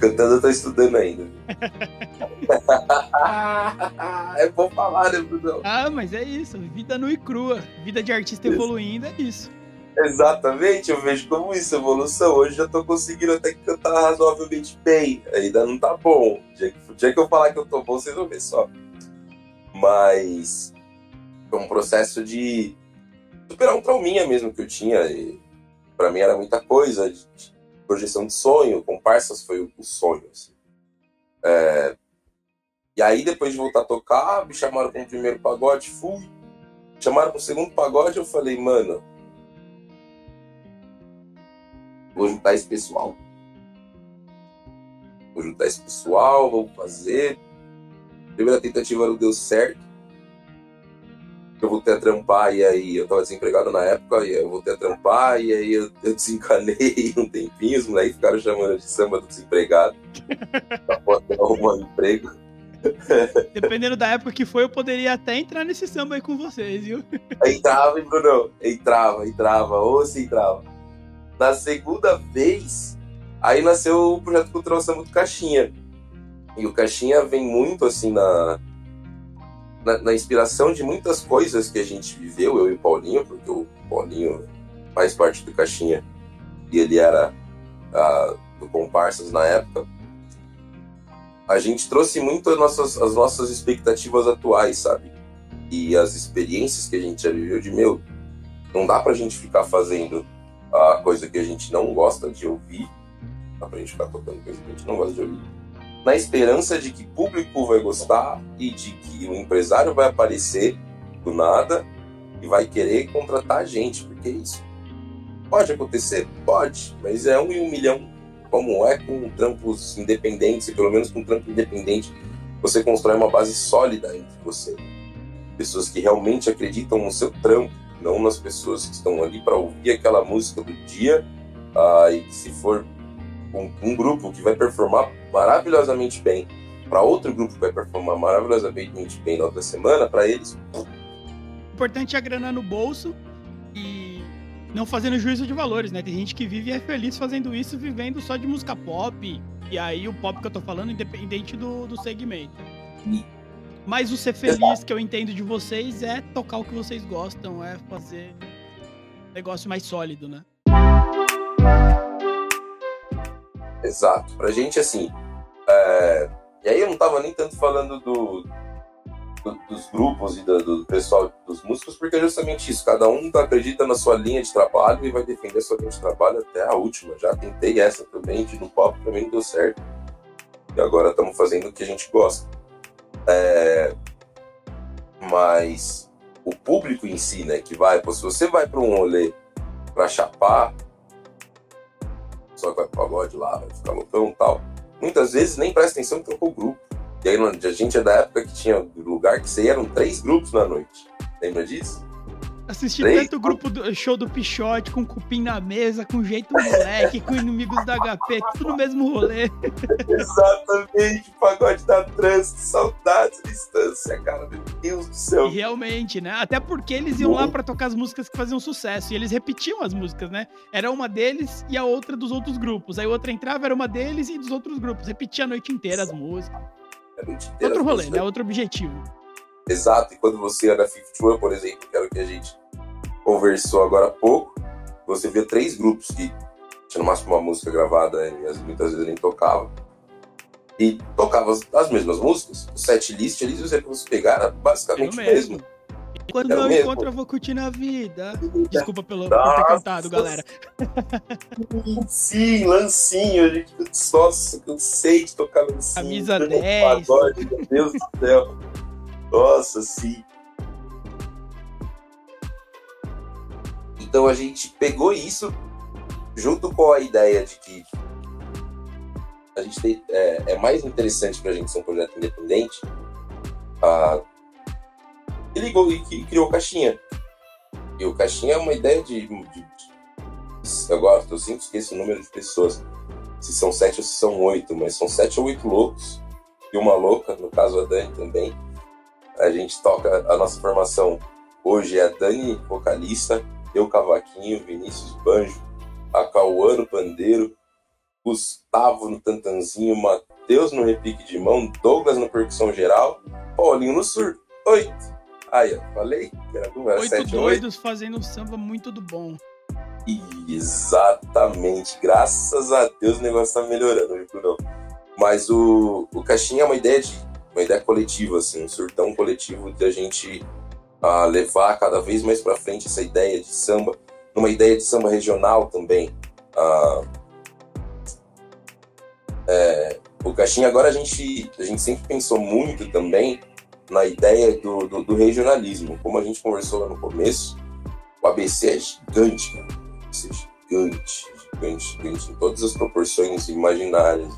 cantando eu tô estudando ainda. é bom falar, né, Bruno? Ah, mas é isso. Vida nua e crua. Vida de artista evoluindo é isso. Exatamente, eu vejo como isso, evolução. Hoje já tô conseguindo até cantar razoavelmente bem. Ainda não tá bom. O dia que, o dia que eu falar que eu tô bom, vocês vão ver só. Mas foi um processo de superar um trauminha mesmo que eu tinha. E para mim era muita coisa, de, de projeção de sonho. Comparsas foi o, sonho. Assim. É... E aí, depois de voltar a tocar, me chamaram para o primeiro pagode, fui. Chamaram para o segundo pagode, eu falei, mano, vou juntar esse pessoal. Vou juntar esse pessoal, vou fazer. Primeira tentativa não deu certo eu voltei a trampar e aí eu tava desempregado na época e eu voltei a trampar e aí eu, eu desencanei um tempinho, os moleques ficaram chamando de samba do desempregado pra poder arrumar um emprego. Dependendo da época que foi, eu poderia até entrar nesse samba aí com vocês, viu? Entrava, hein, Bruno? Entrava, entrava, ou se entrava. Na segunda vez, aí nasceu o projeto Cultural Samba do Caixinha. E o Caixinha vem muito assim na, na, na, inspiração de muitas coisas que a gente viveu, eu e o Paulinho, porque o Paulinho faz parte do Caixinha e ele era uh, do Comparsas na época, a gente trouxe muito as nossas, as nossas expectativas atuais, sabe? E as experiências que a gente já viveu de, meu, não dá pra gente ficar fazendo a coisa que a gente não gosta de ouvir, dá pra gente ficar tocando coisa que a gente não gosta de ouvir na esperança de que público vai gostar e de que o empresário vai aparecer do nada e vai querer contratar a gente, porque isso pode acontecer, pode, mas é um em um milhão, como é com trampos independentes, e pelo menos com trampo independente você constrói uma base sólida entre você. Pessoas que realmente acreditam no seu trampo, não nas pessoas que estão ali para ouvir aquela música do dia, ah, e se for um, um grupo que vai performar maravilhosamente bem para outro grupo que vai performar maravilhosamente bem na outra semana, para eles. O importante é a grana no bolso e não fazendo juízo de valores, né? Tem gente que vive e é feliz fazendo isso, vivendo só de música pop. E aí o pop que eu tô falando, independente do, do segmento. Mas o ser feliz que eu entendo de vocês é tocar o que vocês gostam, é fazer um negócio mais sólido, né? Exato. Pra gente, assim. É... E aí eu não tava nem tanto falando do, do dos grupos e do, do, pessoal dos músicos, porque é justamente isso. Cada um acredita na sua linha de trabalho e vai defender a sua linha de trabalho até a última. Já tentei essa também, de no pop também deu certo. E agora estamos fazendo o que a gente gosta. É... Mas o público em si, né, que vai, pô, se você vai para um rolê para chapar, só que vai pro pagode lá, vai ficar loucão e tal. Muitas vezes nem presta atenção que trocou o grupo. E aí a gente é da época que tinha lugar que você eram três grupos na noite. Lembra disso? Assisti tanto grupo do show do Pichote com cupim na mesa, com jeito moleque, com inimigos da HP, tudo no mesmo rolê. Exatamente, pagode da trânsito, saudades, distância, cara, meu Deus do céu. E realmente, né? Até porque eles iam lá para tocar as músicas que faziam sucesso e eles repetiam as músicas, né? Era uma deles e a outra dos outros grupos. Aí outra entrava, era uma deles e dos outros grupos. Repetia a noite inteira as músicas. A noite inteira Outro rolê, né? Outro objetivo. Exato, e quando você era 51, por exemplo, que era o que a gente conversou agora há pouco, você via três grupos que tinha no máximo uma música gravada e muitas vezes nem tocava. E tocava as, as mesmas músicas. O set list ali, se você pegar, era basicamente o mesmo. mesmo. Quando eu mesmo. encontro, eu vou curtir na vida. Desculpa pelo, por ter cantado, galera. Sim, lancinho. Gente, nossa, cansei de tocar lancinho. Camisa 10. Pagode, meu Deus do céu. Nossa, sim. Então a gente pegou isso junto com a ideia de que a gente tem, é, é, mais interessante para a gente ser um projeto independente. Ah, e ligou e, criou o Caixinha. E o Caixinha é uma ideia de, de, de eu gosto, eu sempre esqueço o número de pessoas. Se são sete ou se são oito, mas são sete ou oito loucos e uma louca, no caso a Dani também. A gente toca a nossa formação hoje é a Dani vocalista, eu cavaquinho, Vinícius banjo, a Cauã no pandeiro, Gustavo no tantanzinho, Matheus no repique de mão, Douglas na percussão geral, Paulinho no surdo. Oito. Aí, ó, falei era, era Oito sete, doidos oito. fazendo um samba muito do bom. Exatamente. Graças a Deus o negócio tá melhorando, viu, Bruno? Mas o, o Caixinha é uma ideia de uma ideia coletiva, assim, um surtão coletivo de a gente uh, levar cada vez mais para frente essa ideia de samba, numa ideia de samba regional também. Uh, é, o Caixinha, agora a gente, a gente sempre pensou muito também na ideia do, do, do, regionalismo. Como a gente conversou lá no começo, o ABC é gigante, cara. ABC é gigante, gigante, gigante, em todas as proporções imaginárias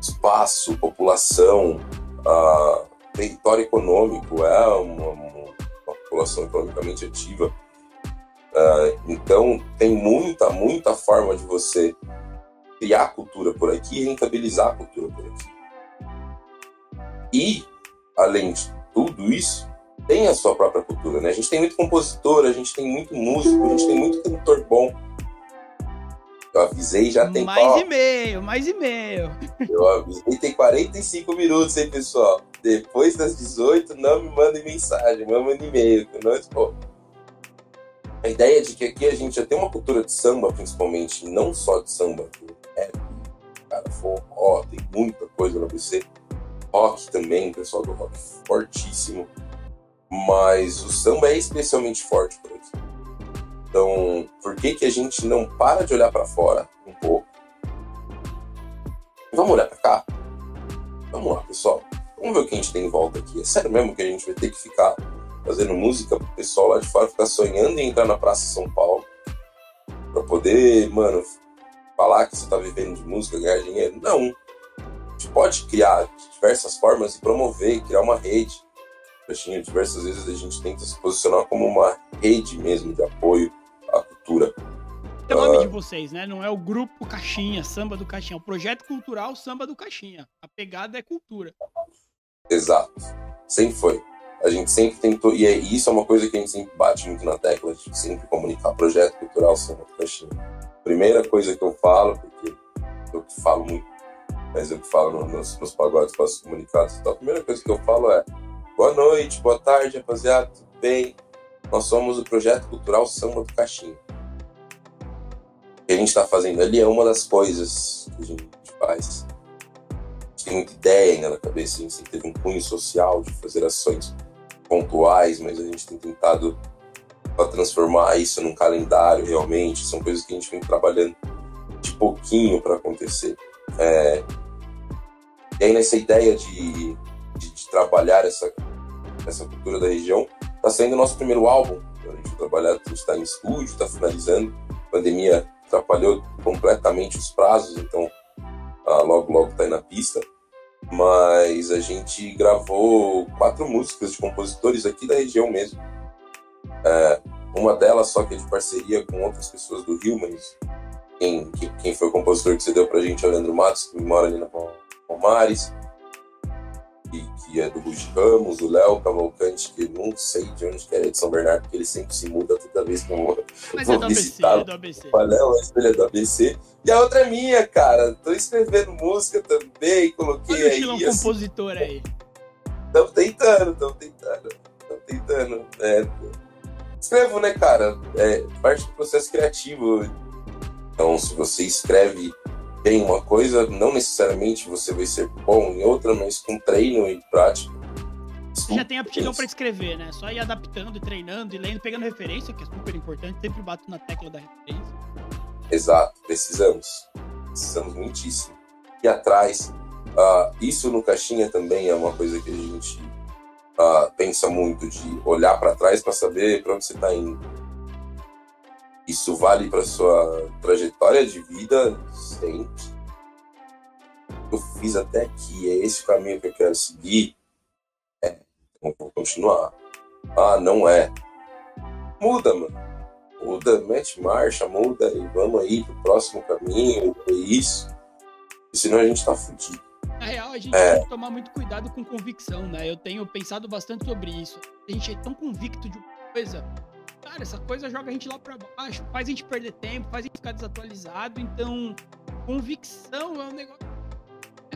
espaço, população, uh, território econômico, é uma, uma, população economicamente ativa. Uh, então, tem muita, muita forma de você criar cultura por aqui e rentabilizar a cultura por aqui. E, além de tudo isso, tem a sua própria cultura, né? A gente tem muito compositor, a gente tem muito músico, a gente tem muito cantor bom. Eu avisei, já tem Mais e meio, mais e meio. Eu avisei, tem 45 minutos, hein, pessoal? Depois das 18, não me mandem mensagem, me mandem e-mail, que nós, pô. A ideia de que aqui a gente já tem uma cultura de samba, principalmente, não só de samba, rap, cara, forró, tem muita coisa no ABC. Rock também, o pessoal do rock fortíssimo. Mas o samba é especialmente forte por aqui. Então, por que, que a gente não para de olhar para fora um pouco? Vamos olhar para cá? Vamos lá, pessoal. Vamos ver o que a gente tem em volta aqui. É sério mesmo que a gente vai ter que ficar fazendo música pro pessoal lá de fora ficar sonhando em entrar na Praça São Paulo para poder, mano, falar que você está vivendo de música, ganhar dinheiro. Não. A gente pode criar de diversas formas e promover, criar uma rede. Caixinha, diversas vezes a gente tenta se posicionar como uma rede mesmo de apoio à cultura. É o nome de vocês, né? Não é o grupo Caixinha, Samba do Caixinha, é o projeto cultural Samba do Caixinha. A pegada é cultura. Exato. Sempre foi. A gente sempre tentou, e, é, e isso é uma coisa que a gente sempre bate muito na tecla, gente sempre comunicar projeto cultural Samba do Caixinha primeira coisa que eu falo, porque eu que falo muito, mas eu que falo nos, nos pagodes, faço comunicados e tal, a primeira coisa que eu falo é boa noite, boa tarde, rapaziada, tudo bem? Nós somos o Projeto Cultural Samba do Caixinha. O que a gente está fazendo ali é uma das coisas que a gente faz. Tem muita ideia ainda na cabeça, a gente sempre teve um cunho social de fazer ações pontuais, mas a gente tem tentado para transformar isso num calendário realmente. São coisas que a gente vem trabalhando de pouquinho para acontecer. É... E aí nessa ideia de, de, de, trabalhar essa, essa cultura da região, está saindo o nosso primeiro álbum. A gente trabalhar, a gente está em estúdio, está finalizando. A pandemia atrapalhou completamente os prazos, então ah, logo logo está aí na pista. Mas a gente gravou quatro músicas de compositores aqui da região mesmo. É, uma delas só que é de parceria com outras pessoas do Rio, mas quem, quem foi o compositor que você deu pra gente é o Leandro Matos, que mora ali na Palmares, que, que é do Rugi Ramos, o Léo Cavalcante, que não sei de onde que é de São Bernardo, porque ele sempre se muda toda vez que eu vou, mas vou é do visitar. ABC, é do ABC. Ele é do ABC. E a outra é minha, cara. Tô escrevendo música também, coloquei Olha aí. Olha um assim, compositor aí. Estamos tentando, estamos tentando. Estamos tentando. É, escrevo, né, cara? É parte do processo criativo. Então, se você escreve bem uma coisa, não necessariamente você vai ser bom em outra, mas com treino e prática, você já tem aptidão para escrever, né? Só ir adaptando, treinando e lendo, pegando referência, que é super importante. Sempre bato na tecla da referência. Exato, precisamos. Precisamos muitíssimo. E atrás, uh, isso no caixinha também é uma coisa que a gente uh, pensa muito de olhar para trás para saber para onde você está indo. Isso vale para sua trajetória de vida sempre. Eu fiz até aqui, é esse o caminho que eu quero seguir. É, então vou continuar. Ah, não é. Muda, mano. Muda, mete marcha, muda e vamos aí pro próximo caminho, é isso. Senão a gente tá fudido. Na real, a gente é. tem que tomar muito cuidado com convicção, né? Eu tenho pensado bastante sobre isso. A gente é tão convicto de uma coisa. Cara, essa coisa joga a gente lá pra baixo, faz a gente perder tempo, faz a gente ficar desatualizado. Então, convicção é um negócio.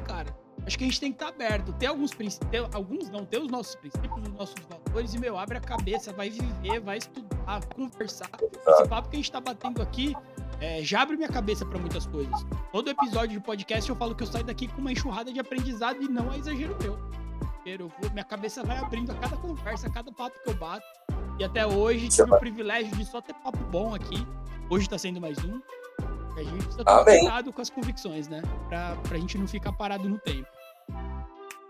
Cara, acho que a gente tem que estar tá aberto. Ter alguns princípios, alguns não, ter os nossos princípios, os nossos valores, e, meu, abre a cabeça, vai viver, vai estudar, conversar. Esse papo que a gente tá batendo aqui é, já abre minha cabeça para muitas coisas. Todo episódio de podcast eu falo que eu saio daqui com uma enxurrada de aprendizado e não é exagero meu. Eu vou, minha cabeça vai abrindo a cada conversa, a cada papo que eu bato. E até hoje tive o privilégio de só ter papo bom aqui. Hoje tá sendo mais um. A gente precisa tomar cuidado com as convicções, né? Pra, pra gente não ficar parado no tempo.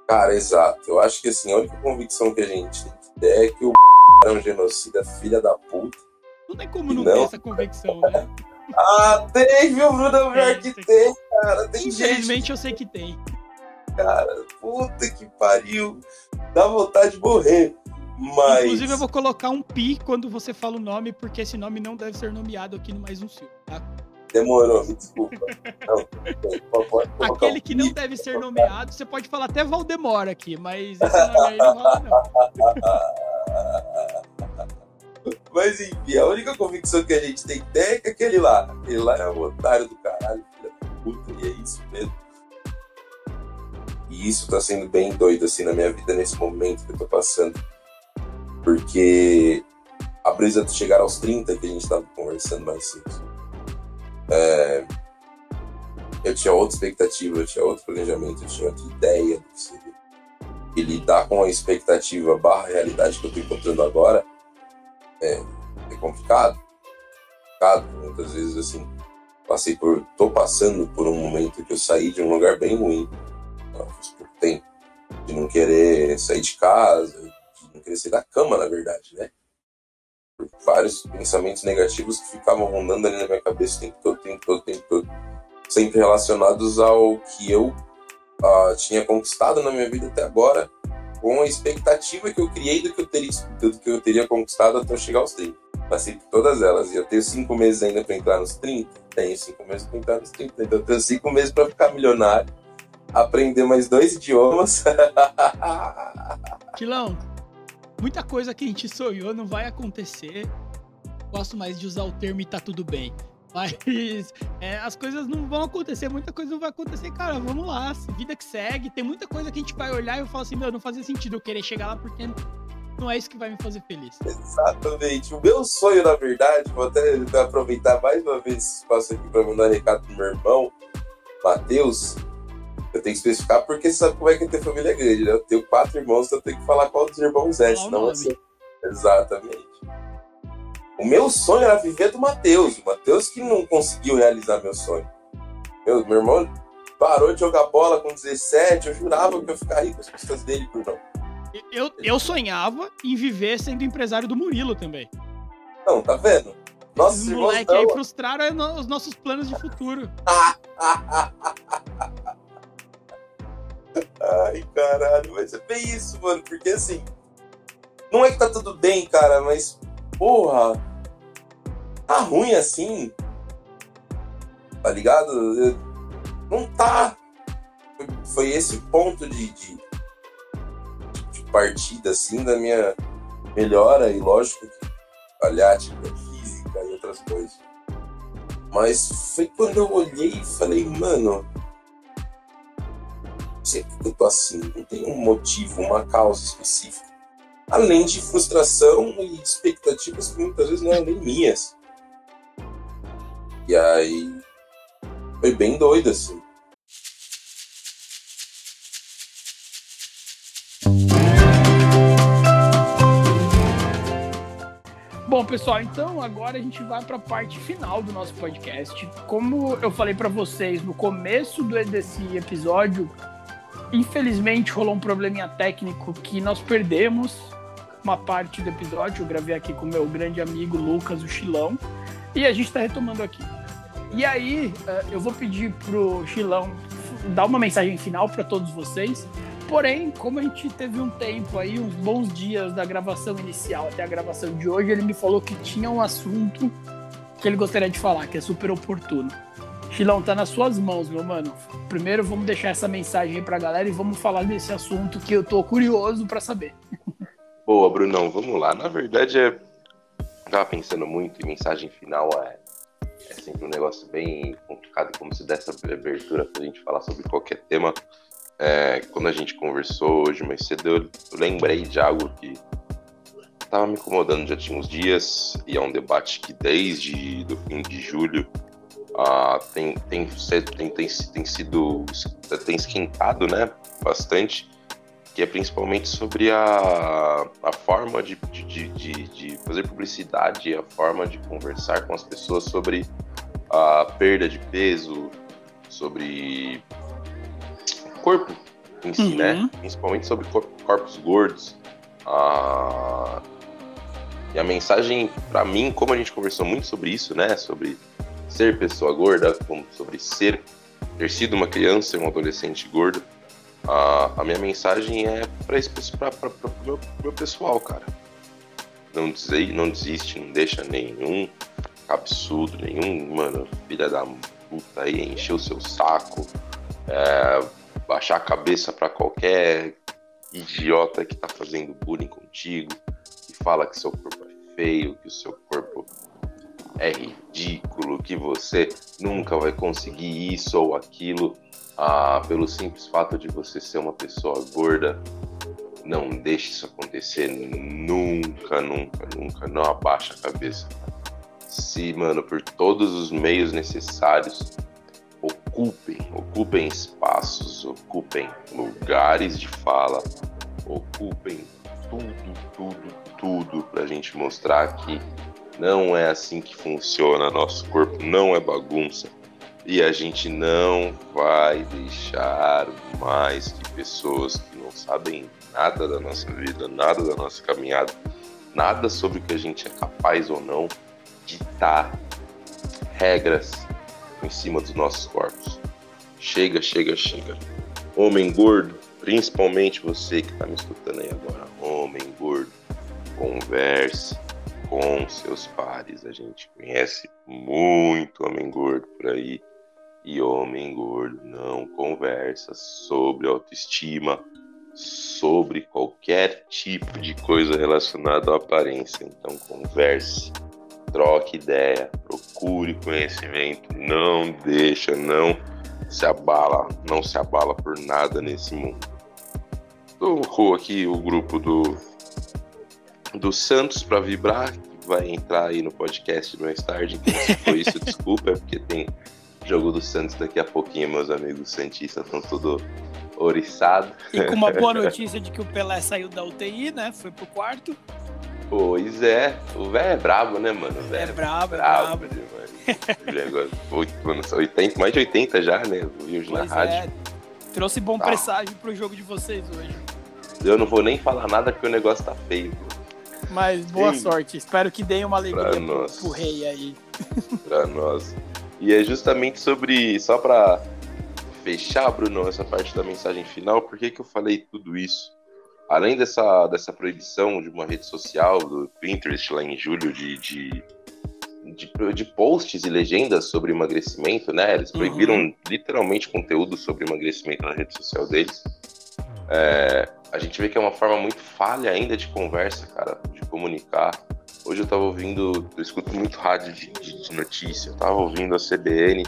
Cara, exato. Eu acho que assim, a única convicção que a gente tem que ter é que o é um genocida filha da puta. Não tem como não, não ter essa convicção, né? Ah, tem, viu, Bruno? É melhor que tem, cara. Tem Infelizmente gente. eu sei que tem. Cara, puta que pariu. Dá vontade de morrer. Mas... Inclusive, eu vou colocar um pi quando você fala o nome, porque esse nome não deve ser nomeado aqui no Mais Um Sil, tá? Demorou, me desculpa. Não, Aquele que não deve ser nomeado, você pode falar até Valdemora aqui, mas esse nome aí não rola, não. Mas enfim, a única convicção que a gente tem é que aquele lá, aquele lá é um otário do caralho, filha da puta, e é isso mesmo. E isso tá sendo bem doido assim na minha vida nesse momento que eu tô passando. Porque a brisa de chegar aos 30 que a gente tava conversando mais cedo. É, eu tinha outra expectativa, eu tinha outro planejamento, eu tinha outra ideia do que seria. E lidar com a expectativa barra realidade que eu tô encontrando agora é, é complicado. complicado. Muitas vezes, assim, passei por. tô passando por um momento que eu saí de um lugar bem ruim. Pouco tempo. De não querer sair de casa, sair da cama, na verdade, né? Por vários pensamentos negativos que ficavam rondando ali na minha cabeça o tempo todo, o tempo todo, o tempo todo. Sempre relacionados ao que eu uh, tinha conquistado na minha vida até agora com a expectativa que eu criei do que eu teria, do que eu teria conquistado até eu chegar aos 30. Passei por todas elas. E eu tenho cinco meses ainda para entrar nos 30. Tenho cinco meses para entrar nos 30. Então eu tenho cinco meses para ficar milionário. Aprender mais dois idiomas. Quilão, muita coisa que a gente sonhou não vai acontecer. Gosto mais de usar o termo e tá tudo bem. Mas é, as coisas não vão acontecer, muita coisa não vai acontecer, cara. Vamos lá, vida que segue. Tem muita coisa que a gente vai olhar e eu falo assim, meu, não fazia sentido eu querer chegar lá porque não é isso que vai me fazer feliz. Exatamente. O meu sonho, na verdade, vou até aproveitar mais uma vez esse espaço aqui para mandar um recado pro meu irmão, Matheus. Eu tenho que especificar porque você sabe como é que é ter família grande, né? Eu tenho quatro irmãos, então eu tenho que falar qual dos irmãos é, senão assim. Exatamente. O meu sonho era viver do Matheus. O Matheus que não conseguiu realizar meu sonho. Meu, meu irmão parou de jogar bola com 17. Eu jurava que eu ia ficar rico as custas dele, não. Eu, eu sonhava em viver sendo empresário do Murilo também. Não, tá vendo? Nossos Esses moleques aí frustraram os nossos planos de futuro. Ai, caralho, mas é bem isso, mano. Porque assim, não é que tá tudo bem, cara, mas porra, tá ruim assim. Tá ligado? Não tá. Foi esse ponto de, de, de partida, assim, da minha melhora, e lógico que aliática, física e outras coisas. Mas foi quando eu olhei e falei, mano, sempre é tô assim, não tem um motivo, uma causa específica. Além de frustração e expectativas que muitas vezes não eram nem minhas. E aí foi bem doido assim. Bom, pessoal, então agora a gente vai para a parte final do nosso podcast. Como eu falei para vocês no começo do, desse episódio, infelizmente rolou um probleminha técnico que nós perdemos uma parte do episódio. Eu gravei aqui com meu grande amigo Lucas, o Chilão, e a gente está retomando aqui. E aí, eh, eu vou pedir pro Chilão dar uma mensagem final para todos vocês. Porém, como a gente teve um tempo aí, uns bons dias da gravação inicial até a gravação de hoje, ele me falou que tinha um assunto que ele gostaria de falar, que é super oportuno. Chilão, tá nas suas mãos, meu mano. Primeiro vamos deixar essa mensagem aí pra galera e vamos falar desse assunto que eu tô curioso para saber. Boa, Brunão, vamos lá. Na verdade, é... tava pensando muito em mensagem final, é é sempre um negócio bem complicado, como se desse abertura para a gente falar sobre qualquer tema. É, quando a gente conversou hoje mais cedo, eu lembrei de algo que estava me incomodando já tinha uns dias, e é um debate que desde o fim de julho uh, tem, tem, tem, tem, tem sido tem esquentado né, bastante, que é principalmente sobre a, a forma de, de, de, de fazer publicidade, a forma de conversar com as pessoas sobre a perda de peso, sobre corpo em si, né? uhum. né? Principalmente sobre corpos gordos. Ah, e a mensagem, para mim, como a gente conversou muito sobre isso, né? Sobre ser pessoa gorda, sobre ser, ter sido uma criança e um adolescente gordo. Ah, a minha mensagem é para o meu, meu pessoal, cara. Não, dizer, não desiste, não deixa nenhum absurdo nenhum, mano, filha da puta aí, encher o seu saco, é, baixar a cabeça para qualquer idiota que tá fazendo bullying contigo, que fala que seu corpo é feio, que o seu corpo é ridículo, que você nunca vai conseguir isso ou aquilo, ah, pelo simples fato de você ser uma pessoa gorda. Não deixe isso acontecer nunca, nunca, nunca. Não abaixa a cabeça se, mano, por todos os meios necessários, ocupem, ocupem espaços, ocupem lugares de fala, ocupem tudo, tudo, tudo pra gente mostrar que não é assim que funciona, nosso corpo não é bagunça e a gente não vai deixar mais que pessoas que não sabem nada da nossa vida, nada da nossa caminhada, nada sobre o que a gente é capaz ou não, ditar regras em cima dos nossos corpos. Chega, chega, chega. Homem gordo, principalmente você que está me escutando aí agora, homem gordo, converse com seus pares. A gente conhece muito homem gordo por aí. E homem gordo não conversa sobre autoestima, sobre qualquer tipo de coisa relacionada à aparência. Então converse troque ideia, procure conhecimento, não deixa, não se abala, não se abala por nada nesse mundo. Colocou aqui o grupo do, do Santos para vibrar, que vai entrar aí no podcast mais tarde. Então, se foi isso, desculpa, é porque tem jogo do Santos daqui a pouquinho, meus amigos Santistas estão tudo oriçados. E com uma boa notícia de que o Pelé saiu da UTI, né? Foi pro quarto. Pois é, o velho é brabo, né, mano? O é, é brabo, é brabo. mano, 80, mais de 80 já, né? Hoje na rádio. É. Trouxe bom tá. presságio pro jogo de vocês hoje. Eu não vou nem falar nada porque o negócio tá feio. Mas boa Sim. sorte. Espero que deem uma alegria pra pro, pro rei aí. pra nós. E é justamente sobre. Só pra fechar, Bruno, essa parte da mensagem final, por que, que eu falei tudo isso? além dessa, dessa proibição de uma rede social, do Pinterest, lá em julho, de, de, de, de posts e legendas sobre emagrecimento, né? Eles proibiram uhum. literalmente conteúdo sobre emagrecimento na rede social deles. É, a gente vê que é uma forma muito falha ainda de conversa, cara, comunicar. Hoje eu tava ouvindo, eu escuto muito rádio de, de, de notícia, eu tava ouvindo a CBN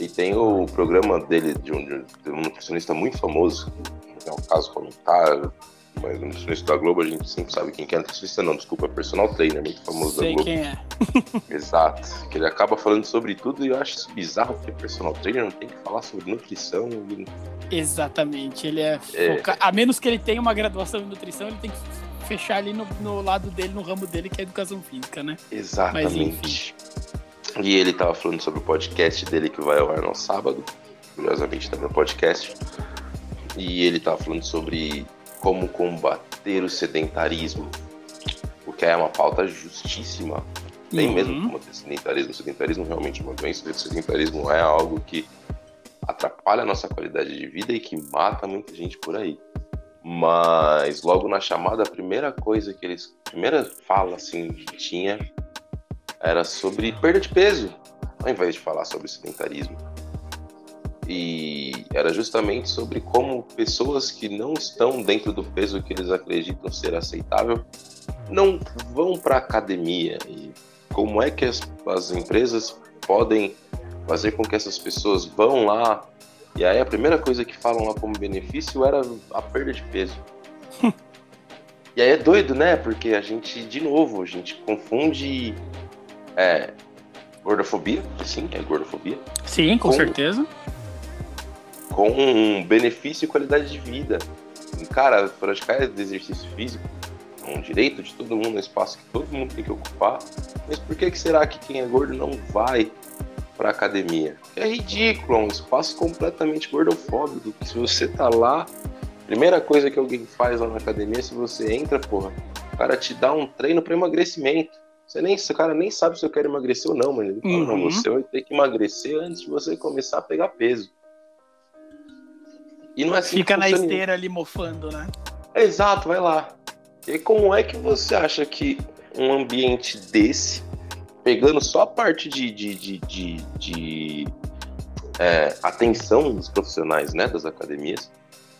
e tem o programa dele de um, de um nutricionista muito famoso, é um caso comentário, mas no nutricionista da Globo a gente sempre sabe quem é. Nutricionista não, desculpa, é personal trainer, muito famoso Sei da Globo. quem é. Exato. Que ele acaba falando sobre tudo e eu acho isso bizarro, porque personal trainer não tem que falar sobre nutrição. Exatamente. Ele é, é... A menos que ele tenha uma graduação em nutrição, ele tem que fechar ali no, no lado dele, no ramo dele, que é a educação física, né? Exatamente. E ele tava falando sobre o podcast dele que vai ao ar no sábado. Curiosamente também o podcast. E ele tava falando sobre como combater o sedentarismo. Porque é uma pauta justíssima. Nem uhum. mesmo combater o sedentarismo. O sedentarismo realmente é uma doença. O sedentarismo é algo que atrapalha a nossa qualidade de vida e que mata muita gente por aí. Mas logo na chamada, a primeira coisa que eles. A primeira fala assim que tinha era sobre perda de peso, ao invés de falar sobre sedentarismo. E era justamente sobre como pessoas que não estão dentro do peso que eles acreditam ser aceitável não vão para academia e como é que as, as empresas podem fazer com que essas pessoas vão lá e aí a primeira coisa que falam lá como benefício era a perda de peso. e aí é doido, né? Porque a gente, de novo, a gente confunde é, gordofobia, sim, é gordofobia. Sim, com, com certeza. Com um benefício e qualidade de vida. E, cara, praticar exercício físico é um direito de todo mundo, é um espaço que todo mundo tem que ocupar. Mas por que, que será que quem é gordo não vai para academia. É ridículo, é um espaço completamente gordofóbico. Se você tá lá, primeira coisa que alguém faz lá na academia, se você entra, porra, o cara te dá um treino para emagrecimento. Você nem, o cara nem sabe se eu quero emagrecer ou não, mas ele fala, uhum. não, você vai ter que emagrecer antes de você começar a pegar peso. E não é assim Fica na esteira ali mofando, né? É, exato, vai lá. E como é que você acha que um ambiente desse pegando só a parte de, de, de, de, de é, atenção dos profissionais né, das academias,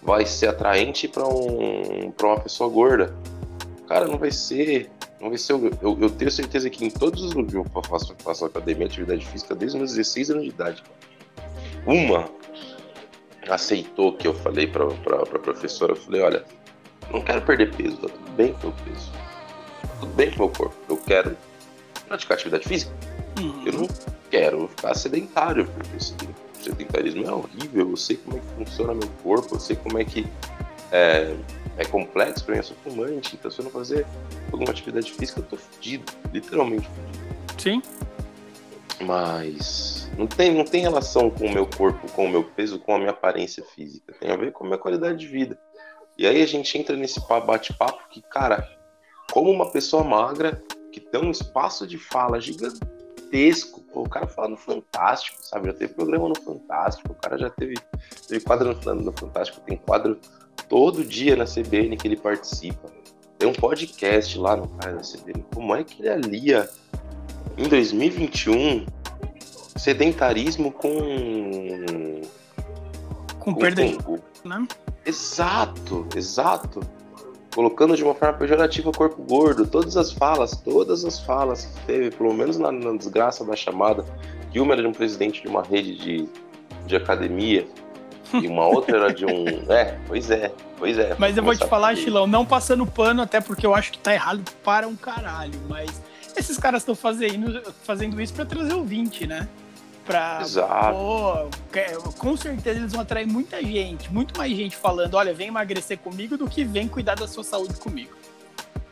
vai ser atraente para um, uma pessoa gorda. Cara, não vai ser. Não vai ser. Eu, eu tenho certeza que em todos os lugares eu faço, faço academia, atividade física desde meus 16 anos de idade. Uma aceitou que eu falei para a professora, eu falei, olha, não quero perder peso, tá tudo bem com o peso. Tá tudo bem com o meu corpo. Eu quero praticar atividade física. Uhum. Eu não quero ficar sedentário, porque sedentarismo é horrível. Eu sei como é que funciona meu corpo, eu sei como é que é, é complexo para mim, eu sou fumante, então se eu não fazer alguma atividade física, eu tô fudido, literalmente fudido. Sim. Mas não tem, não tem relação com o meu corpo, com o meu peso, com a minha aparência física. Tem a ver com a minha qualidade de vida. E aí a gente entra nesse bate-papo que, cara, como uma pessoa magra que tem um espaço de fala gigantesco. Pô, o cara fala no Fantástico, sabe? Já teve programa no Fantástico, o cara já teve, teve quadro no, no Fantástico, tem quadro todo dia na CBN que ele participa. Tem um podcast lá no cara da CBN. Como é que ele alia em 2021 sedentarismo com. Com, com perda. Com, né? Exato, exato colocando de uma forma pejorativa o corpo gordo. Todas as falas, todas as falas que teve, pelo menos na, na desgraça da chamada, que uma era de um presidente de uma rede de, de academia e uma outra era de um. É, pois é, pois é. Mas eu vou te falar, Chilão, não passando pano, até porque eu acho que tá errado para um caralho, mas esses caras estão fazendo, fazendo isso para trazer o 20, né? Pra, Exato. Pô, com certeza eles vão atrair muita gente, muito mais gente falando, olha, vem emagrecer comigo do que vem cuidar da sua saúde comigo.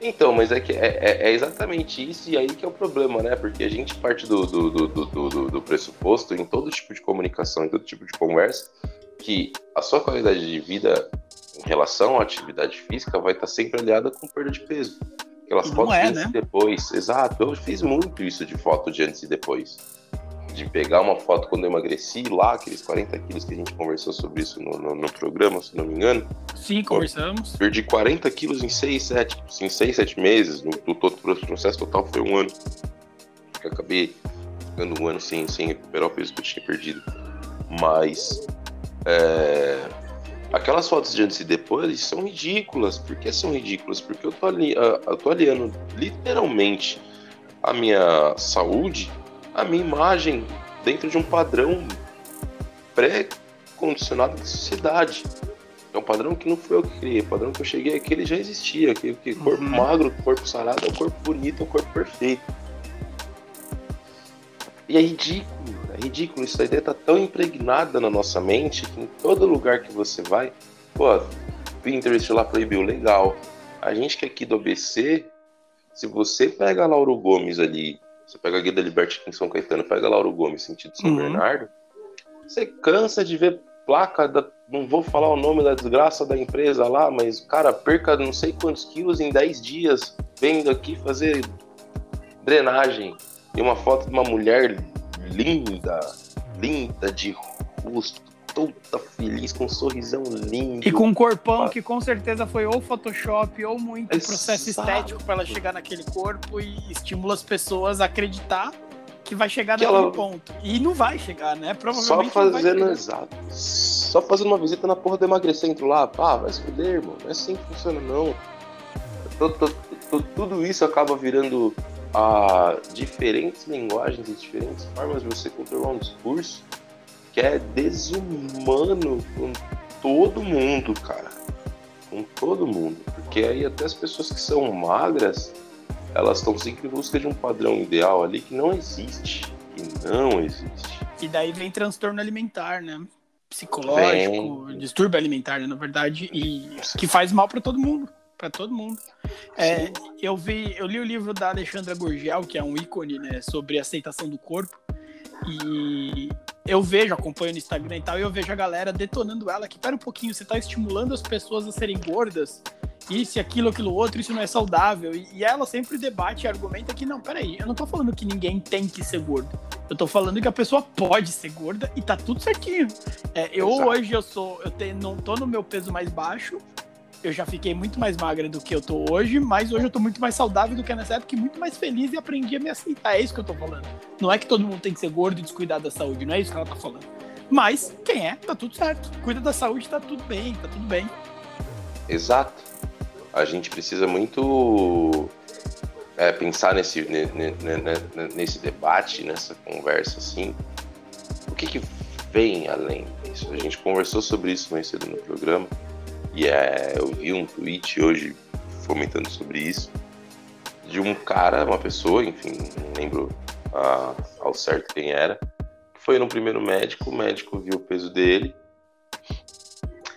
Então, mas é que é, é, é exatamente isso e aí que é o problema, né? Porque a gente parte do, do, do, do, do pressuposto em todo tipo de comunicação, em todo tipo de conversa, que a sua qualidade de vida em relação à atividade física vai estar sempre aliada com perda de peso. Aquelas fotos é, antes né? e depois. Exato, eu fiz muito isso de foto de antes e depois de pegar uma foto quando eu emagreci lá, aqueles 40 quilos que a gente conversou sobre isso no, no, no programa, se não me engano. Sim, conversamos. perdi 40 quilos em 6, 7, em 6, 7 meses, no, no todo o processo total foi um ano. Eu acabei ficando um ano sem, sem recuperar o peso que eu tinha perdido. Mas é, aquelas fotos de antes e depois são ridículas. Por que são ridículas? Porque eu tô, ali, eu tô aliando literalmente a minha saúde a minha imagem dentro de um padrão pré-condicionado da sociedade. É um padrão que não foi eu que criei, o padrão que eu cheguei aqui ele já existia, que, que corpo uhum. magro, corpo sarado é um corpo bonito, é um corpo perfeito. E é ridículo, é ridículo, isso a ideia tá tão impregnada na nossa mente que em todo lugar que você vai, pô, Pinterest lá proibiu, legal. a gente que é aqui do ABC, se você pega Lauro Gomes ali, você pega a Guia da Liberty aqui em São Caetano, pega Lauro Gomes sentido São uhum. Bernardo, você cansa de ver placa da. Não vou falar o nome da desgraça da empresa lá, mas, cara, perca não sei quantos quilos em 10 dias vendo aqui fazer drenagem. E uma foto de uma mulher linda, linda de rosto, toda feliz, com um sorrisão lindo. E com um corpão que com certeza foi ou Photoshop ou muito Exato. processo estético para ela chegar naquele corpo e estimula as pessoas a acreditar que vai chegar que naquele ela... ponto. E não vai chegar, né? Provavelmente. Só fazendo, exato. Só fazendo uma visita na porra do emagrecentro lá. Pá, vai se fuder, irmão. Não é assim que funciona, não. Tudo isso acaba virando a diferentes linguagens e diferentes formas de você controlar um discurso que é desumano com todo mundo, cara. Com todo mundo. Porque aí até as pessoas que são magras, elas estão sempre em busca de um padrão ideal ali que não existe. Que não existe. E daí vem transtorno alimentar, né? Psicológico, vem. distúrbio alimentar, né, na verdade, e que faz mal para todo mundo para todo mundo. É, eu vi, eu li o livro da Alexandra Gurgel, que é um ícone, né, sobre aceitação do corpo. E eu vejo, acompanho no Instagram e tal, e eu vejo a galera detonando ela, que pera um pouquinho, você tá estimulando as pessoas a serem gordas, isso, aquilo, aquilo outro, isso não é saudável. E, e ela sempre debate e argumenta que, não, peraí, eu não tô falando que ninguém tem que ser gordo. Eu tô falando que a pessoa pode ser gorda e tá tudo certinho. É, eu Exato. hoje eu sou, eu tenho, não tô no meu peso mais baixo, eu já fiquei muito mais magra do que eu tô hoje, mas hoje eu tô muito mais saudável do que nessa época e muito mais feliz e aprendi a me aceitar. É isso que eu tô falando. Não é que todo mundo tem que ser gordo e descuidar da saúde, não é isso que ela tá falando. Mas quem é, tá tudo certo. Cuida da saúde, tá tudo bem, tá tudo bem. Exato. A gente precisa muito é, pensar nesse, nesse debate, nessa conversa assim. O que, que vem além disso? A gente conversou sobre isso mais cedo no programa e é, eu vi um tweet hoje comentando sobre isso, de um cara, uma pessoa, enfim, não lembro ah, ao certo quem era, que foi no primeiro médico, o médico viu o peso dele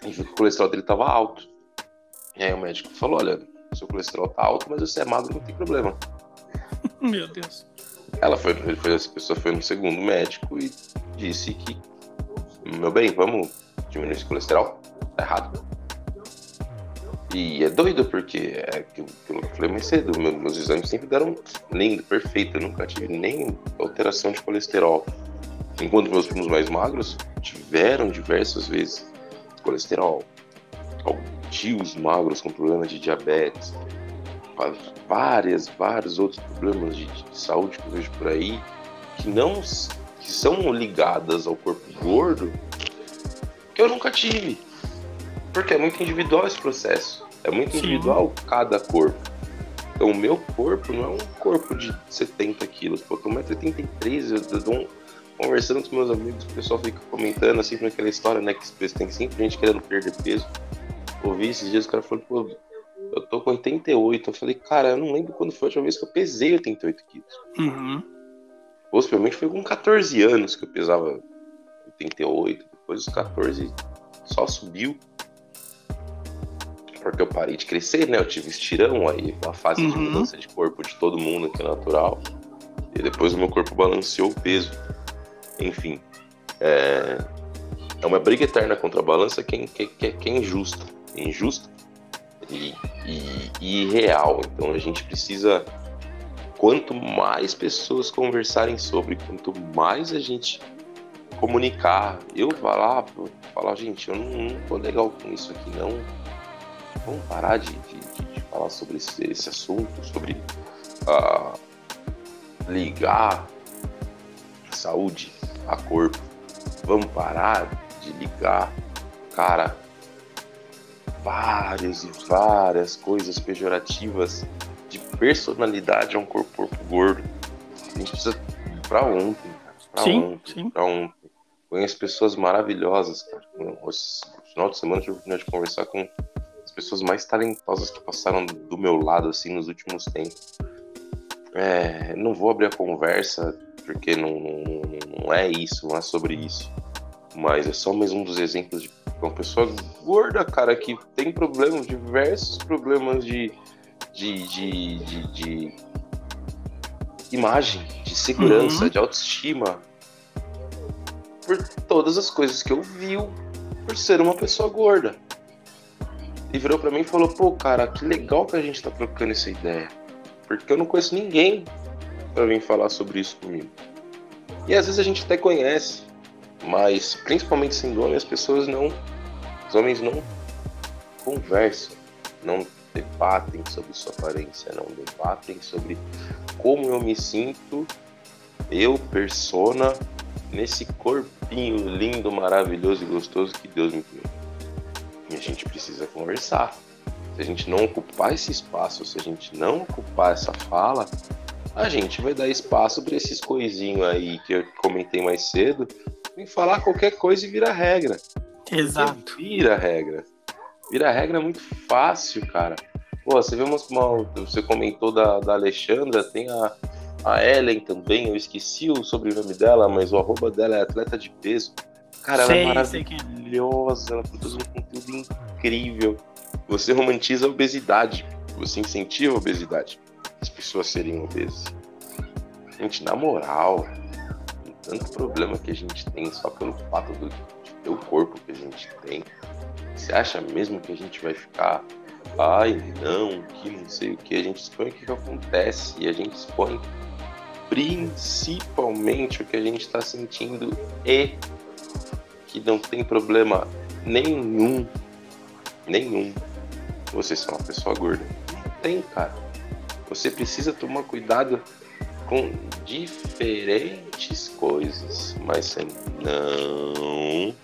e viu que o colesterol dele estava alto. E aí o médico falou: Olha, seu colesterol tá alto, mas você é magro, não tem problema. Meu Deus. Ela foi, essa pessoa foi no segundo médico e disse que, meu bem, vamos diminuir esse colesterol? Tá errado. E é doido, porque é aquilo que eu falei mais cedo, meus exames sempre deram lindo, perfeito, eu nunca tive nem alteração de colesterol. Enquanto meus primos mais magros tiveram diversas vezes colesterol. Tios magros com problemas de diabetes, várias, vários outros problemas de, de saúde que eu vejo por aí, que não que são ligadas ao corpo gordo, que eu nunca tive. Porque é muito individual esse processo. É muito Sim. individual cada corpo. Então, o meu corpo não é um corpo de 70 quilos. Pô, eu tô 1,83m, eu, eu dou um, conversando com meus amigos, o pessoal fica comentando assim, naquela história, né? Que tem sempre gente querendo perder peso. Ouvi esses dias, o cara falou, pô, eu tô com 88. Eu falei, cara, eu não lembro quando foi a última vez que eu pesei 88 quilos. Uhum. Possivelmente foi com 14 anos que eu pesava 88. Depois dos 14 só subiu porque eu parei de crescer, né? Eu tive estirão aí, uma fase uhum. de mudança de corpo de todo mundo que é natural. E depois o meu corpo balanceou o peso. Enfim, é, é uma briga eterna contra a balança que, é, que, que, que é injusta. É injusta e, e, e irreal. Então a gente precisa quanto mais pessoas conversarem sobre, quanto mais a gente comunicar, eu falar, falar, gente, eu não, não tô legal com isso aqui, não vamos parar de, de, de falar sobre esse, esse, assunto, sobre uh, ligar saúde a corpo. Vamos parar de ligar, cara, várias e várias coisas pejorativas de personalidade a um corpo, corpo gordo. A gente precisa ir pra ontem, cara. Pra sim, ontem, sim. pra ontem. Conheço pessoas maravilhosas, cara. No final de semana tive a oportunidade de conversar com pessoas mais talentosas que passaram do meu lado assim nos últimos tempos. É, não vou abrir a conversa porque não, não, não, é isso, não é sobre isso. Mas é só mais um dos exemplos de Uma pessoa gorda, cara, que tem problemas, diversos problemas de, de, de, de, de imagem, de segurança, uhum. de autoestima. Por todas as coisas que eu vi por ser uma pessoa gorda. E virou para mim e falou: pô, cara, que legal que a gente tá trocando essa ideia. Porque eu não conheço ninguém para vir falar sobre isso comigo. E às vezes a gente até conhece, mas principalmente sendo homem, as pessoas não. Os homens não conversam, não debatem sobre sua aparência, não debatem sobre como eu me sinto, eu, persona, nesse corpinho lindo, maravilhoso e gostoso que Deus me deu. E a gente precisa conversar. Se a gente não ocupar esse espaço, se a gente não ocupar essa fala, a gente vai dar espaço para esses coisinhos aí que eu comentei mais cedo, em falar qualquer coisa e vira regra. Exato. Porque vira regra. Vira regra muito fácil, cara. Pô, você viu umas, uma, você comentou da, da Alexandra, tem a, a Ellen também, eu esqueci o sobrenome dela, mas o arroba dela é atleta de peso. Cara, sei, ela é, maravilhosa, ela produz um conteúdo incrível. Você romantiza a obesidade, você incentiva a obesidade as pessoas serem obesas. Gente, na moral, tanto problema que a gente tem só pelo fato do, de ter o corpo que a gente tem. Você acha mesmo que a gente vai ficar, ai não, que não sei o que? A gente expõe o que, que acontece e a gente expõe principalmente o que a gente está sentindo e que não tem problema nenhum, nenhum. Você ser uma pessoa gorda. Não tem, cara. Você precisa tomar cuidado com diferentes coisas, mas você não,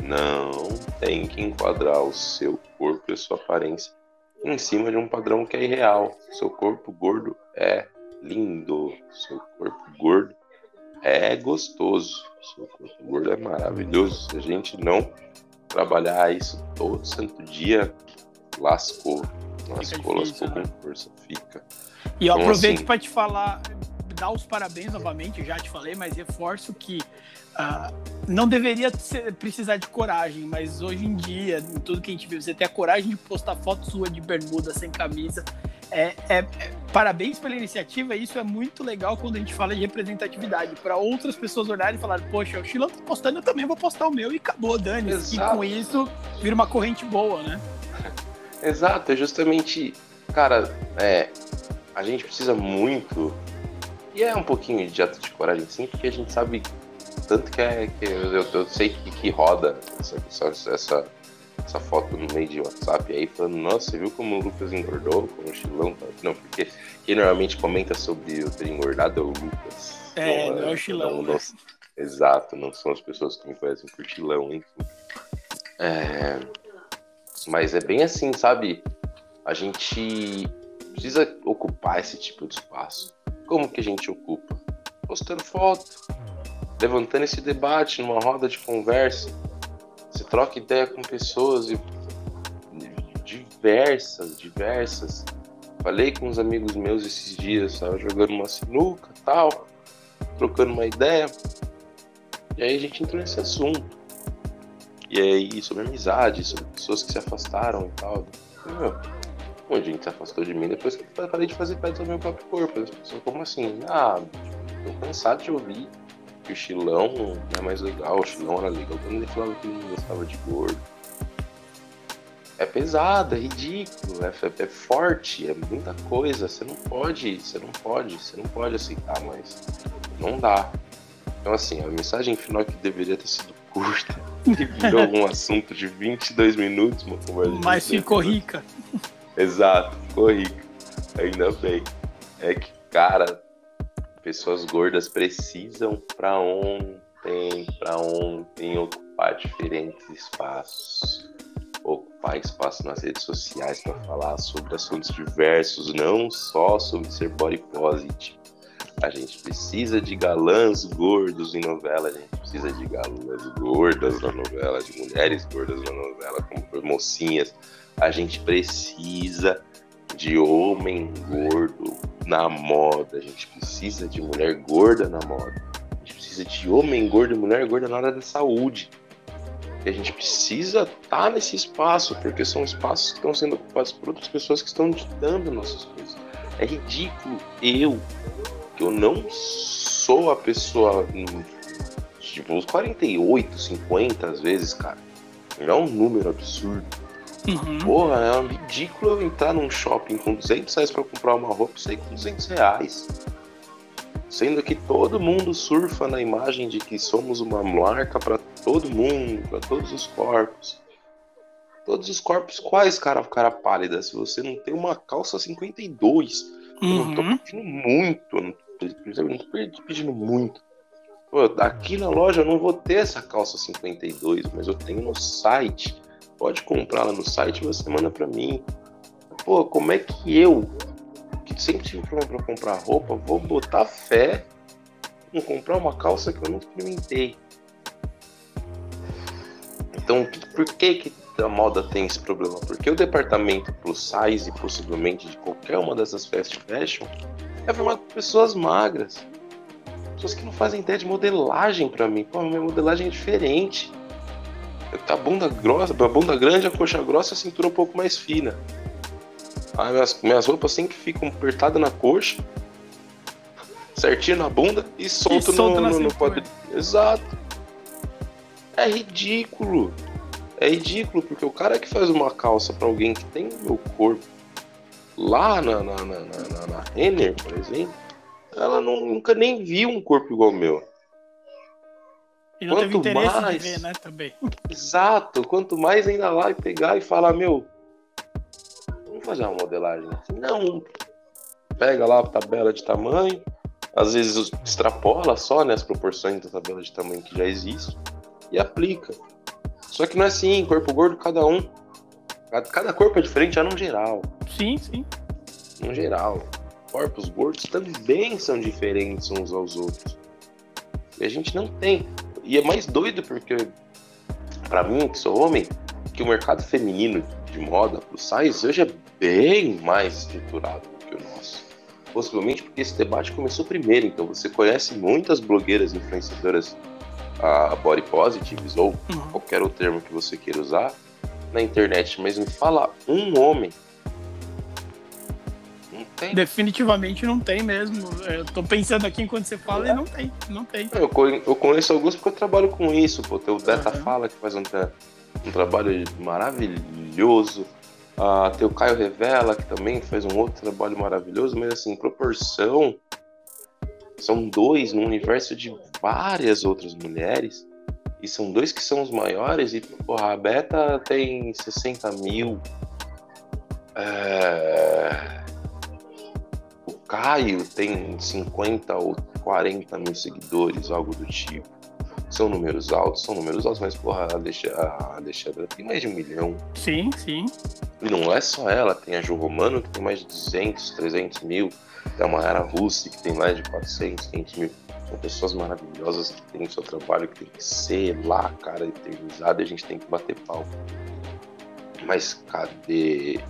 não tem que enquadrar o seu corpo e a sua aparência em cima de um padrão que é irreal. Seu corpo gordo é lindo, seu corpo gordo é gostoso, seu corpo gordo é maravilhoso. Se a gente não trabalhar isso todo santo dia, lascou. Lascou, lascou com né? força, fica. E eu então, aproveito assim... para te falar, dar os parabéns novamente, já te falei, mas reforço que uh, não deveria ser, precisar de coragem, mas hoje em dia, em tudo que a gente vê, você ter a coragem de postar foto sua de bermuda, sem camisa, é, é, é, parabéns pela iniciativa. Isso é muito legal quando a gente fala de representatividade. Para outras pessoas olharem e falarem, poxa, o Chilão tá postando, eu também vou postar o meu e acabou, Dani. E com isso vira uma corrente boa, né? Exato, é justamente, cara, é, a gente precisa muito, e é um pouquinho de ato de coragem sim, porque a gente sabe tanto que é que eu, eu sei que, que roda essa, essa, essa, essa, foto no meio de WhatsApp aí falando, nossa, você viu como o Lucas engordou, como o Chilão tá? Não, porque quem normalmente comenta sobre eu ter engordado é o Lucas. É, não, é o Chilão. Não, não, exato, não são as pessoas que me conhecem por Chilão, enfim. É, mas é bem assim, sabe? A gente precisa ocupar esse tipo de espaço. Como que a gente ocupa? Postando foto, levantando esse debate numa roda de conversa. Você troca ideia com pessoas diversas, diversas. Falei com uns amigos meus esses dias, estava jogando uma sinuca, tal, trocando uma ideia. E aí a gente entrou nesse assunto. E aí, sobre amizade, sobre pessoas que se afastaram e tal. Meu, a gente se afastou de mim depois que eu parei de fazer parte do meu próprio corpo. As pessoas, como assim? Ah, tô cansado de ouvir que o Chilão é mais legal, o Chilão era legal quando ele falava que não gostava de gordo. É pesado, é ridículo, é, é, forte, é muita coisa. Você não pode, você não pode, você não pode aceitar, mas não dá. Então assim, a mensagem final que deveria ter sido curta e virou um assunto de 22 minutos, uma conversa. Mas ficou rica. Exato, ficou rica. Ainda bem. É que, cara, pessoas gordas precisam para ontem, para ontem ocupar diferentes espaços. Ocupar espaço nas redes sociais para falar sobre assuntos diversos, não só sobre ser body positive a gente precisa de galãs gordos em novela, a gente precisa de galãs gordas na novela, de mulheres gordas na novela, como mocinhas. A gente precisa de homem gordo na moda, a gente precisa de mulher gorda na moda. A gente precisa de homem gordo e mulher gorda na área da saúde. que a gente precisa estar tá nesse espaço, porque são espaços que estão sendo ocupados por outras pessoas que estão ditando nossas coisas. É ridículo eu, que eu não sou a pessoa. Tipo, uns 48, 50 às vezes, cara. É um número absurdo. Uhum. Porra, é ridículo eu entrar num shopping com 200 reais pra comprar uma roupa e sair com 200 reais. Sendo que todo mundo surfa na imagem de que somos uma marca para todo mundo, para todos os corpos. Todos os corpos quais, cara, cara pálida? Se você não tem uma calça 52, uhum. eu não tô uhum. pedindo muito, eu não tô, tô pedindo muito. Pô, aqui na loja eu não vou ter essa calça 52, mas eu tenho no site. Pode comprar lá no site você manda para mim. Pô, como é que eu, que sempre tive problema para comprar roupa, vou botar fé em comprar uma calça que eu não experimentei. Então, por que, que a moda tem esse problema? Porque o departamento plus size, possivelmente, de qualquer uma dessas fast fashion, é formado por pessoas magras. Pessoas que não fazem ideia de modelagem para mim. Pô, minha modelagem é diferente. Tá a bunda grossa, a bunda grande, a coxa grossa, a cintura um pouco mais fina. Ah, minhas, minhas roupas sempre ficam apertadas na coxa, certinho na bunda e solto, e solto no, no, no quadril. Exato. É ridículo. É ridículo, porque o cara que faz uma calça para alguém que tem o meu corpo lá na, na, na, na, na Renner, por exemplo, ela não, nunca nem viu um corpo igual ao meu. E não quanto teve interesse mais, de ver, né, também. Exato. Quanto mais ainda lá e pegar e falar, meu, vamos fazer uma modelagem assim. Não. Pega lá a tabela de tamanho, às vezes extrapola só né, as proporções da tabela de tamanho que já existe e aplica. Só que não é assim, corpo gordo cada um. Cada corpo é diferente já no geral. Sim, sim. No geral. Corpos gordos também são diferentes uns aos outros. E a gente não tem. E é mais doido porque, para mim, que sou homem, que o mercado feminino de moda pro size hoje é bem mais estruturado do que o nosso. Possivelmente porque esse debate começou primeiro, então você conhece muitas blogueiras influenciadoras uh, body positives ou uhum. qualquer outro termo que você queira usar na internet, mas me fala um homem tem. Definitivamente não tem mesmo. Eu tô pensando aqui enquanto você fala é. e não tem, não tem. Eu, eu conheço alguns porque eu trabalho com isso, pô. Tem o Beta uhum. Fala que faz um, um trabalho maravilhoso. Uh, tem o Caio Revela, que também faz um outro trabalho maravilhoso, mas assim, em proporção, são dois no universo de várias outras mulheres. E são dois que são os maiores, e porra, a Beta tem 60 mil. É... Caio tem 50 ou 40 mil seguidores, algo do tipo. São números altos, são números altos, mas porra, a Alexandra tem mais de um milhão. Sim, sim. E não é só ela, tem a Ju Romano que tem mais de 200, 300 mil. Tem a Mayara Russi que tem mais de 400, 500 mil. São pessoas maravilhosas que têm seu trabalho que tem que ser lá, cara, eternizado e a gente tem que bater pau. Mas cadê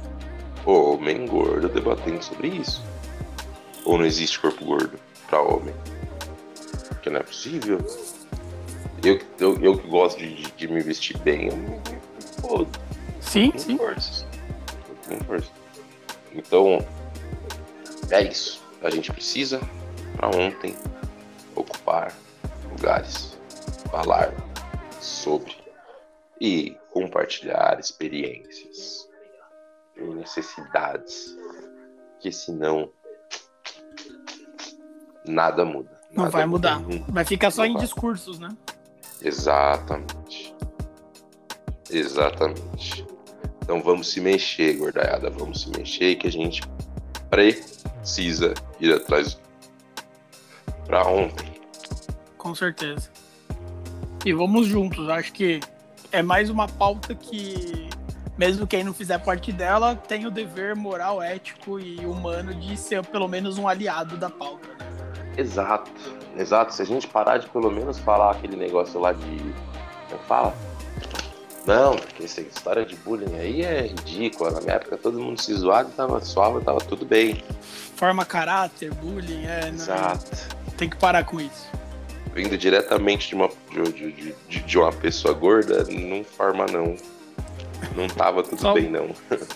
o homem gordo debatendo sobre isso? Ou não existe corpo gordo para homem? Porque não é possível. Eu, eu, eu que gosto de, de, me vestir bem, eu me, pô, sim, sim. Força. Eu tenho força. Então, é isso. A gente precisa, para ontem, ocupar lugares, falar sobre e compartilhar experiências e necessidades, que senão nada muda. Nada não vai mudar. Vai ficar só não em vai. discursos, né? Exatamente. Exatamente. Então vamos se mexer, gordaiada. Vamos se mexer que a gente precisa ir atrás para ontem. Com certeza. E vamos juntos. Acho que é mais uma pauta que, mesmo quem não fizer parte dela, tem o dever moral, ético e humano de ser pelo menos um aliado da pauta. Exato, exato. Se a gente parar de pelo menos falar aquele negócio lá de. Como fala? Não, porque essa história de bullying aí é ridícula. Na minha época todo mundo se zoava tava suave, tava tudo bem. Forma caráter, bullying, é. Exato. Tem que parar com isso. vindo diretamente de uma, de, de, de, de uma pessoa gorda, não forma não. Não tava tudo só, bem, não.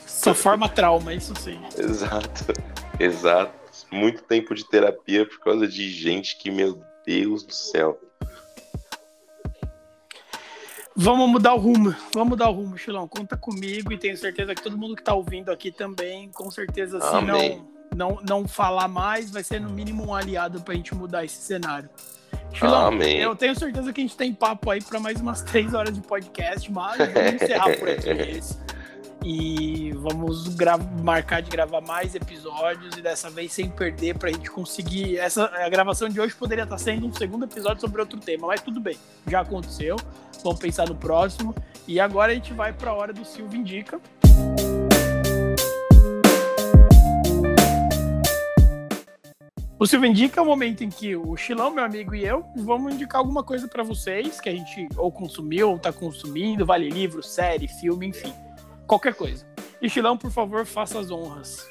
Só forma trauma, isso sim. Exato, exato. Muito tempo de terapia por causa de gente que, meu Deus do céu. Vamos mudar o rumo, vamos mudar o rumo, Chilão. Conta comigo e tenho certeza que todo mundo que tá ouvindo aqui também, com certeza, se não, não, não falar mais, vai ser no mínimo um aliado pra gente mudar esse cenário. Chilão, Amém. eu tenho certeza que a gente tem papo aí para mais umas três horas de podcast, mas vamos encerrar por aqui esse. E vamos marcar de gravar mais episódios e dessa vez sem perder pra gente conseguir. Essa, a gravação de hoje poderia estar sendo um segundo episódio sobre outro tema, mas tudo bem, já aconteceu. Vamos pensar no próximo. E agora a gente vai para a hora do Silvio Indica. O Silvio Indica é o momento em que o Chilão, meu amigo, e eu vamos indicar alguma coisa para vocês que a gente ou consumiu ou está consumindo, vale livro, série, filme, enfim, qualquer coisa. E Chilão, por favor, faça as honras.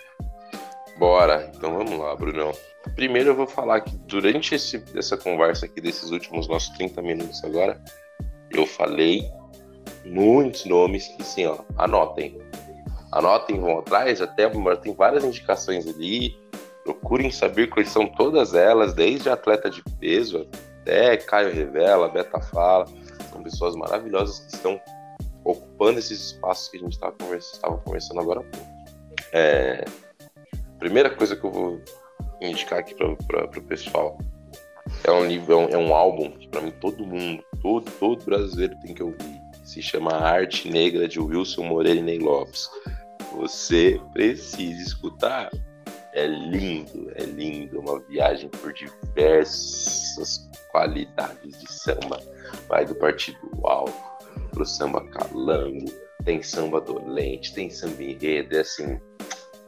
Bora, então vamos lá, Brunão. Primeiro eu vou falar que durante esse, essa conversa aqui, desses últimos nossos 30 minutos agora, eu falei muitos nomes que, sim, ó, anotem. Anotem, vão atrás, até tem várias indicações ali. Procurem saber quais são todas elas, desde atleta de peso até Caio Revela, Beta Fala. São pessoas maravilhosas que estão ocupando esses espaços que a gente estava conversando, conversando agora há pouco. É, primeira coisa que eu vou indicar aqui para o pessoal é um livro, é um, é um álbum que para mim todo mundo, todo, todo brasileiro tem que ouvir. Se chama Arte Negra de Wilson Moreira e Ney Lopes. Você precisa escutar. É lindo, é lindo, uma viagem por diversas qualidades de samba. Vai do partido alto pro samba calango, tem samba dolente, tem samba enredo, é assim,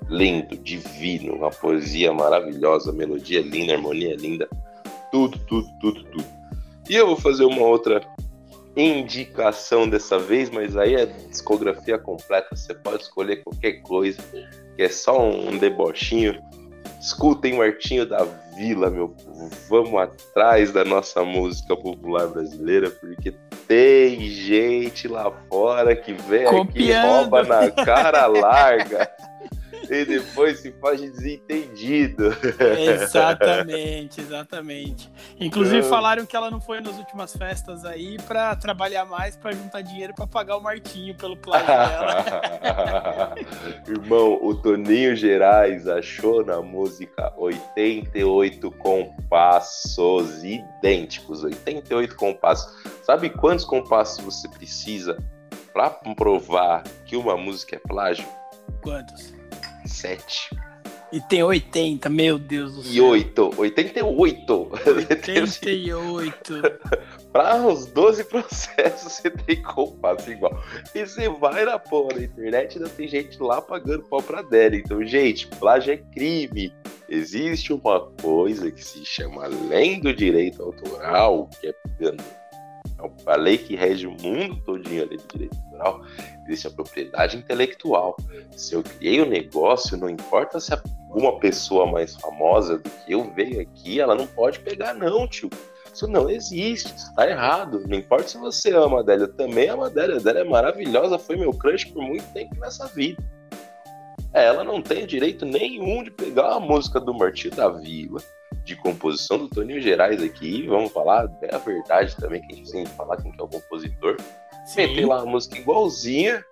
lindo, divino, uma poesia maravilhosa, melodia linda, harmonia linda tudo, tudo, tudo, tudo. E eu vou fazer uma outra indicação dessa vez, mas aí é discografia completa. Você pode escolher qualquer coisa, que é só um debochinho. Escutem o Artinho da Vila, meu povo. Vamos atrás da nossa música popular brasileira, porque tem gente lá fora que vem Copiando. aqui e rouba na cara larga. e depois se faz desentendido. Exatamente, exatamente. Inclusive então- falaram que ela não foi nas últimas festas aí para trabalhar mais, para juntar dinheiro para pagar o Martinho pelo plágio dela. Irmão, o Toninho Gerais achou na música 88 compassos idênticos, 88 compassos. Sabe quantos compassos você precisa para provar que uma música é plágio? Quantos? 7. E tem 80, meu Deus do céu. E 8, 88. 88. Para uns 12 processos você tem compasso igual. E você vai na porra da internet ainda tem gente lá pagando pau pra dela. Então, gente, plágio é crime. Existe uma coisa que se chama além do direito autoral, que é a lei que rege o mundo todinho, a lei do direito autoral, existe a propriedade intelectual. Se eu criei o um negócio, não importa se alguma pessoa mais famosa do que eu veio aqui, ela não pode pegar, não, tio. Isso não existe, isso tá errado. Não importa se você ama a Adélia, eu também amo a Adélia. A Adélia é maravilhosa, foi meu crush por muito tempo nessa vida. Ela não tem direito nenhum de pegar a música do Martinho da Vila, de composição do Toninho Gerais aqui. Vamos falar é a verdade também, que a gente tem que falar quem que é o compositor. Sim. Meter lá a música igualzinha.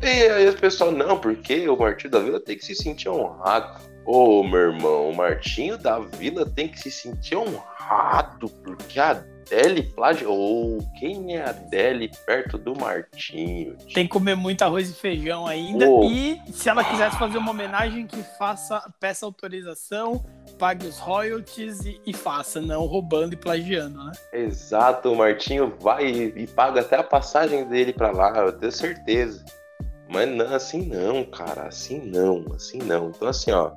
E aí o pessoal, não, porque o Martinho da Vila tem que se sentir honrado. Ô, oh, meu irmão, o Martinho da Vila tem que se sentir honrado, porque a Adele plagiou. Quem é a Adele perto do Martinho? Tem que comer muito arroz e feijão ainda. Oh. E se ela quisesse fazer uma homenagem, que faça, peça autorização, pague os royalties e, e faça, não roubando e plagiando, né? Exato, o Martinho vai e, e paga até a passagem dele para lá, eu tenho certeza. Mas não, assim não, cara, assim não, assim não. Então assim, ó,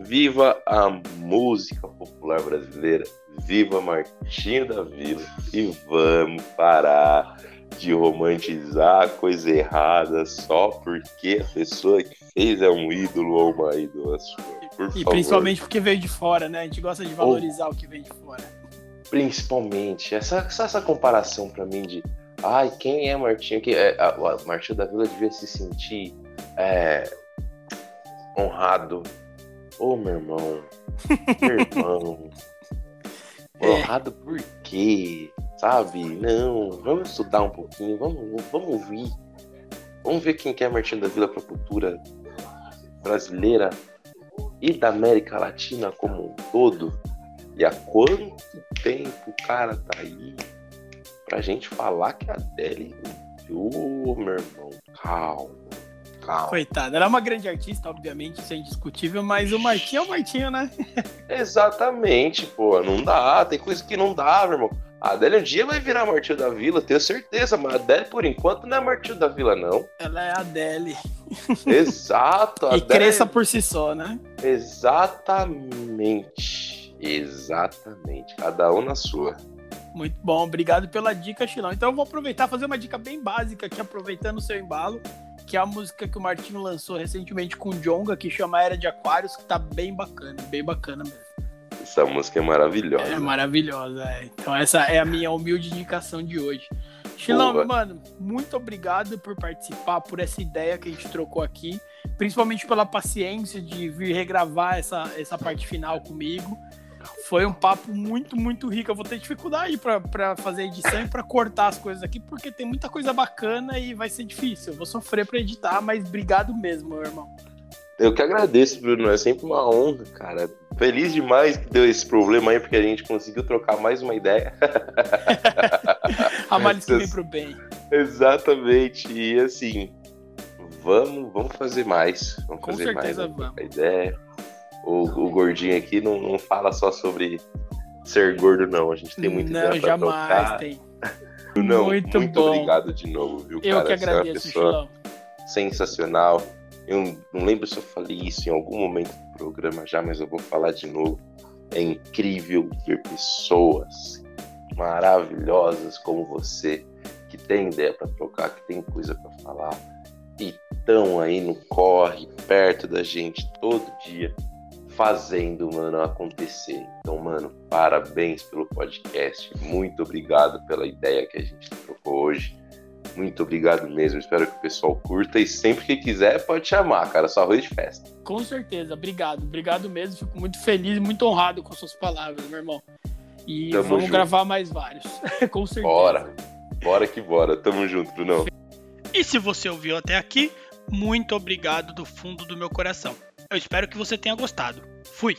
viva a música popular brasileira Viva Martinho da Vila e vamos parar de romantizar coisa errada só porque a pessoa que fez é um ídolo ou uma ídola sua. Por e favor. principalmente porque veio de fora, né? A gente gosta de valorizar oh. o que vem de fora. Principalmente, essa, essa comparação para mim de ai, quem é Martinho? Que é, a, a Martinho da Vila devia se sentir é, honrado. Ô, oh, meu irmão, meu irmão, é. honrado por quê? Sabe? Não, vamos estudar um pouquinho, vamos, vamos ouvir. Vamos ver quem quer é Martinho da Vila para a cultura brasileira e da América Latina como um todo. E há quanto tempo o cara tá aí pra gente falar que a Adele. Ô, oh, meu irmão, calma. Coitada, ela é uma grande artista, obviamente, isso é indiscutível, mas o Martinho é o Martinho, né? Exatamente, pô, não dá, tem coisa que não dá, meu irmão. A Adele um dia vai virar Martinho da Vila, tenho certeza, mas a Adele, por enquanto, não é Martinho da Vila, não. Ela é a Adele. Exato. e cresça por si só, né? Exatamente. Exatamente. Cada um na sua. Muito bom, obrigado pela dica, Chilão. Então eu vou aproveitar fazer uma dica bem básica aqui, aproveitando o seu embalo, que é a música que o Martinho lançou recentemente com o Jonga, que chama Era de Aquários, que tá bem bacana, bem bacana mesmo. Essa música é maravilhosa. É maravilhosa, é. Então essa é a minha humilde indicação de hoje. Boa. mano, muito obrigado por participar, por essa ideia que a gente trocou aqui, principalmente pela paciência de vir regravar essa, essa parte final comigo. Foi um papo muito, muito rico. Eu vou ter dificuldade para fazer edição e para cortar as coisas aqui, porque tem muita coisa bacana e vai ser difícil. Eu vou sofrer para editar, mas obrigado mesmo, meu irmão. Eu que agradeço, Bruno. É sempre uma honra, cara. Feliz demais que deu esse problema aí, porque a gente conseguiu trocar mais uma ideia. a que vem pro bem. Exatamente. E assim, vamos, vamos fazer mais. Vamos Com fazer certeza mais vamos. ideia o, o gordinho aqui não, não fala só sobre ser gordo, não. A gente tem muito Não, jamais trocar. tem. Não, muito, muito bom. obrigado de novo, viu, Eu cara? que agradeço, Você é uma pessoa sensacional. Eu não lembro se eu falei isso em algum momento do programa já, mas eu vou falar de novo. É incrível ver pessoas maravilhosas como você, que tem ideia para trocar, que tem coisa para falar, e estão aí no corre, perto da gente todo dia fazendo, mano, acontecer. Então, mano, parabéns pelo podcast. Muito obrigado pela ideia que a gente trocou hoje. Muito obrigado mesmo. Espero que o pessoal curta e sempre que quiser pode chamar, cara. Só arroz de festa. Com certeza. Obrigado. Obrigado mesmo. Fico muito feliz e muito honrado com suas palavras, meu irmão. E Tamo vamos junto. gravar mais vários. com certeza. Bora. Bora que bora. Tamo junto, Brunão. E se você ouviu até aqui, muito obrigado do fundo do meu coração. Eu espero que você tenha gostado. Fui!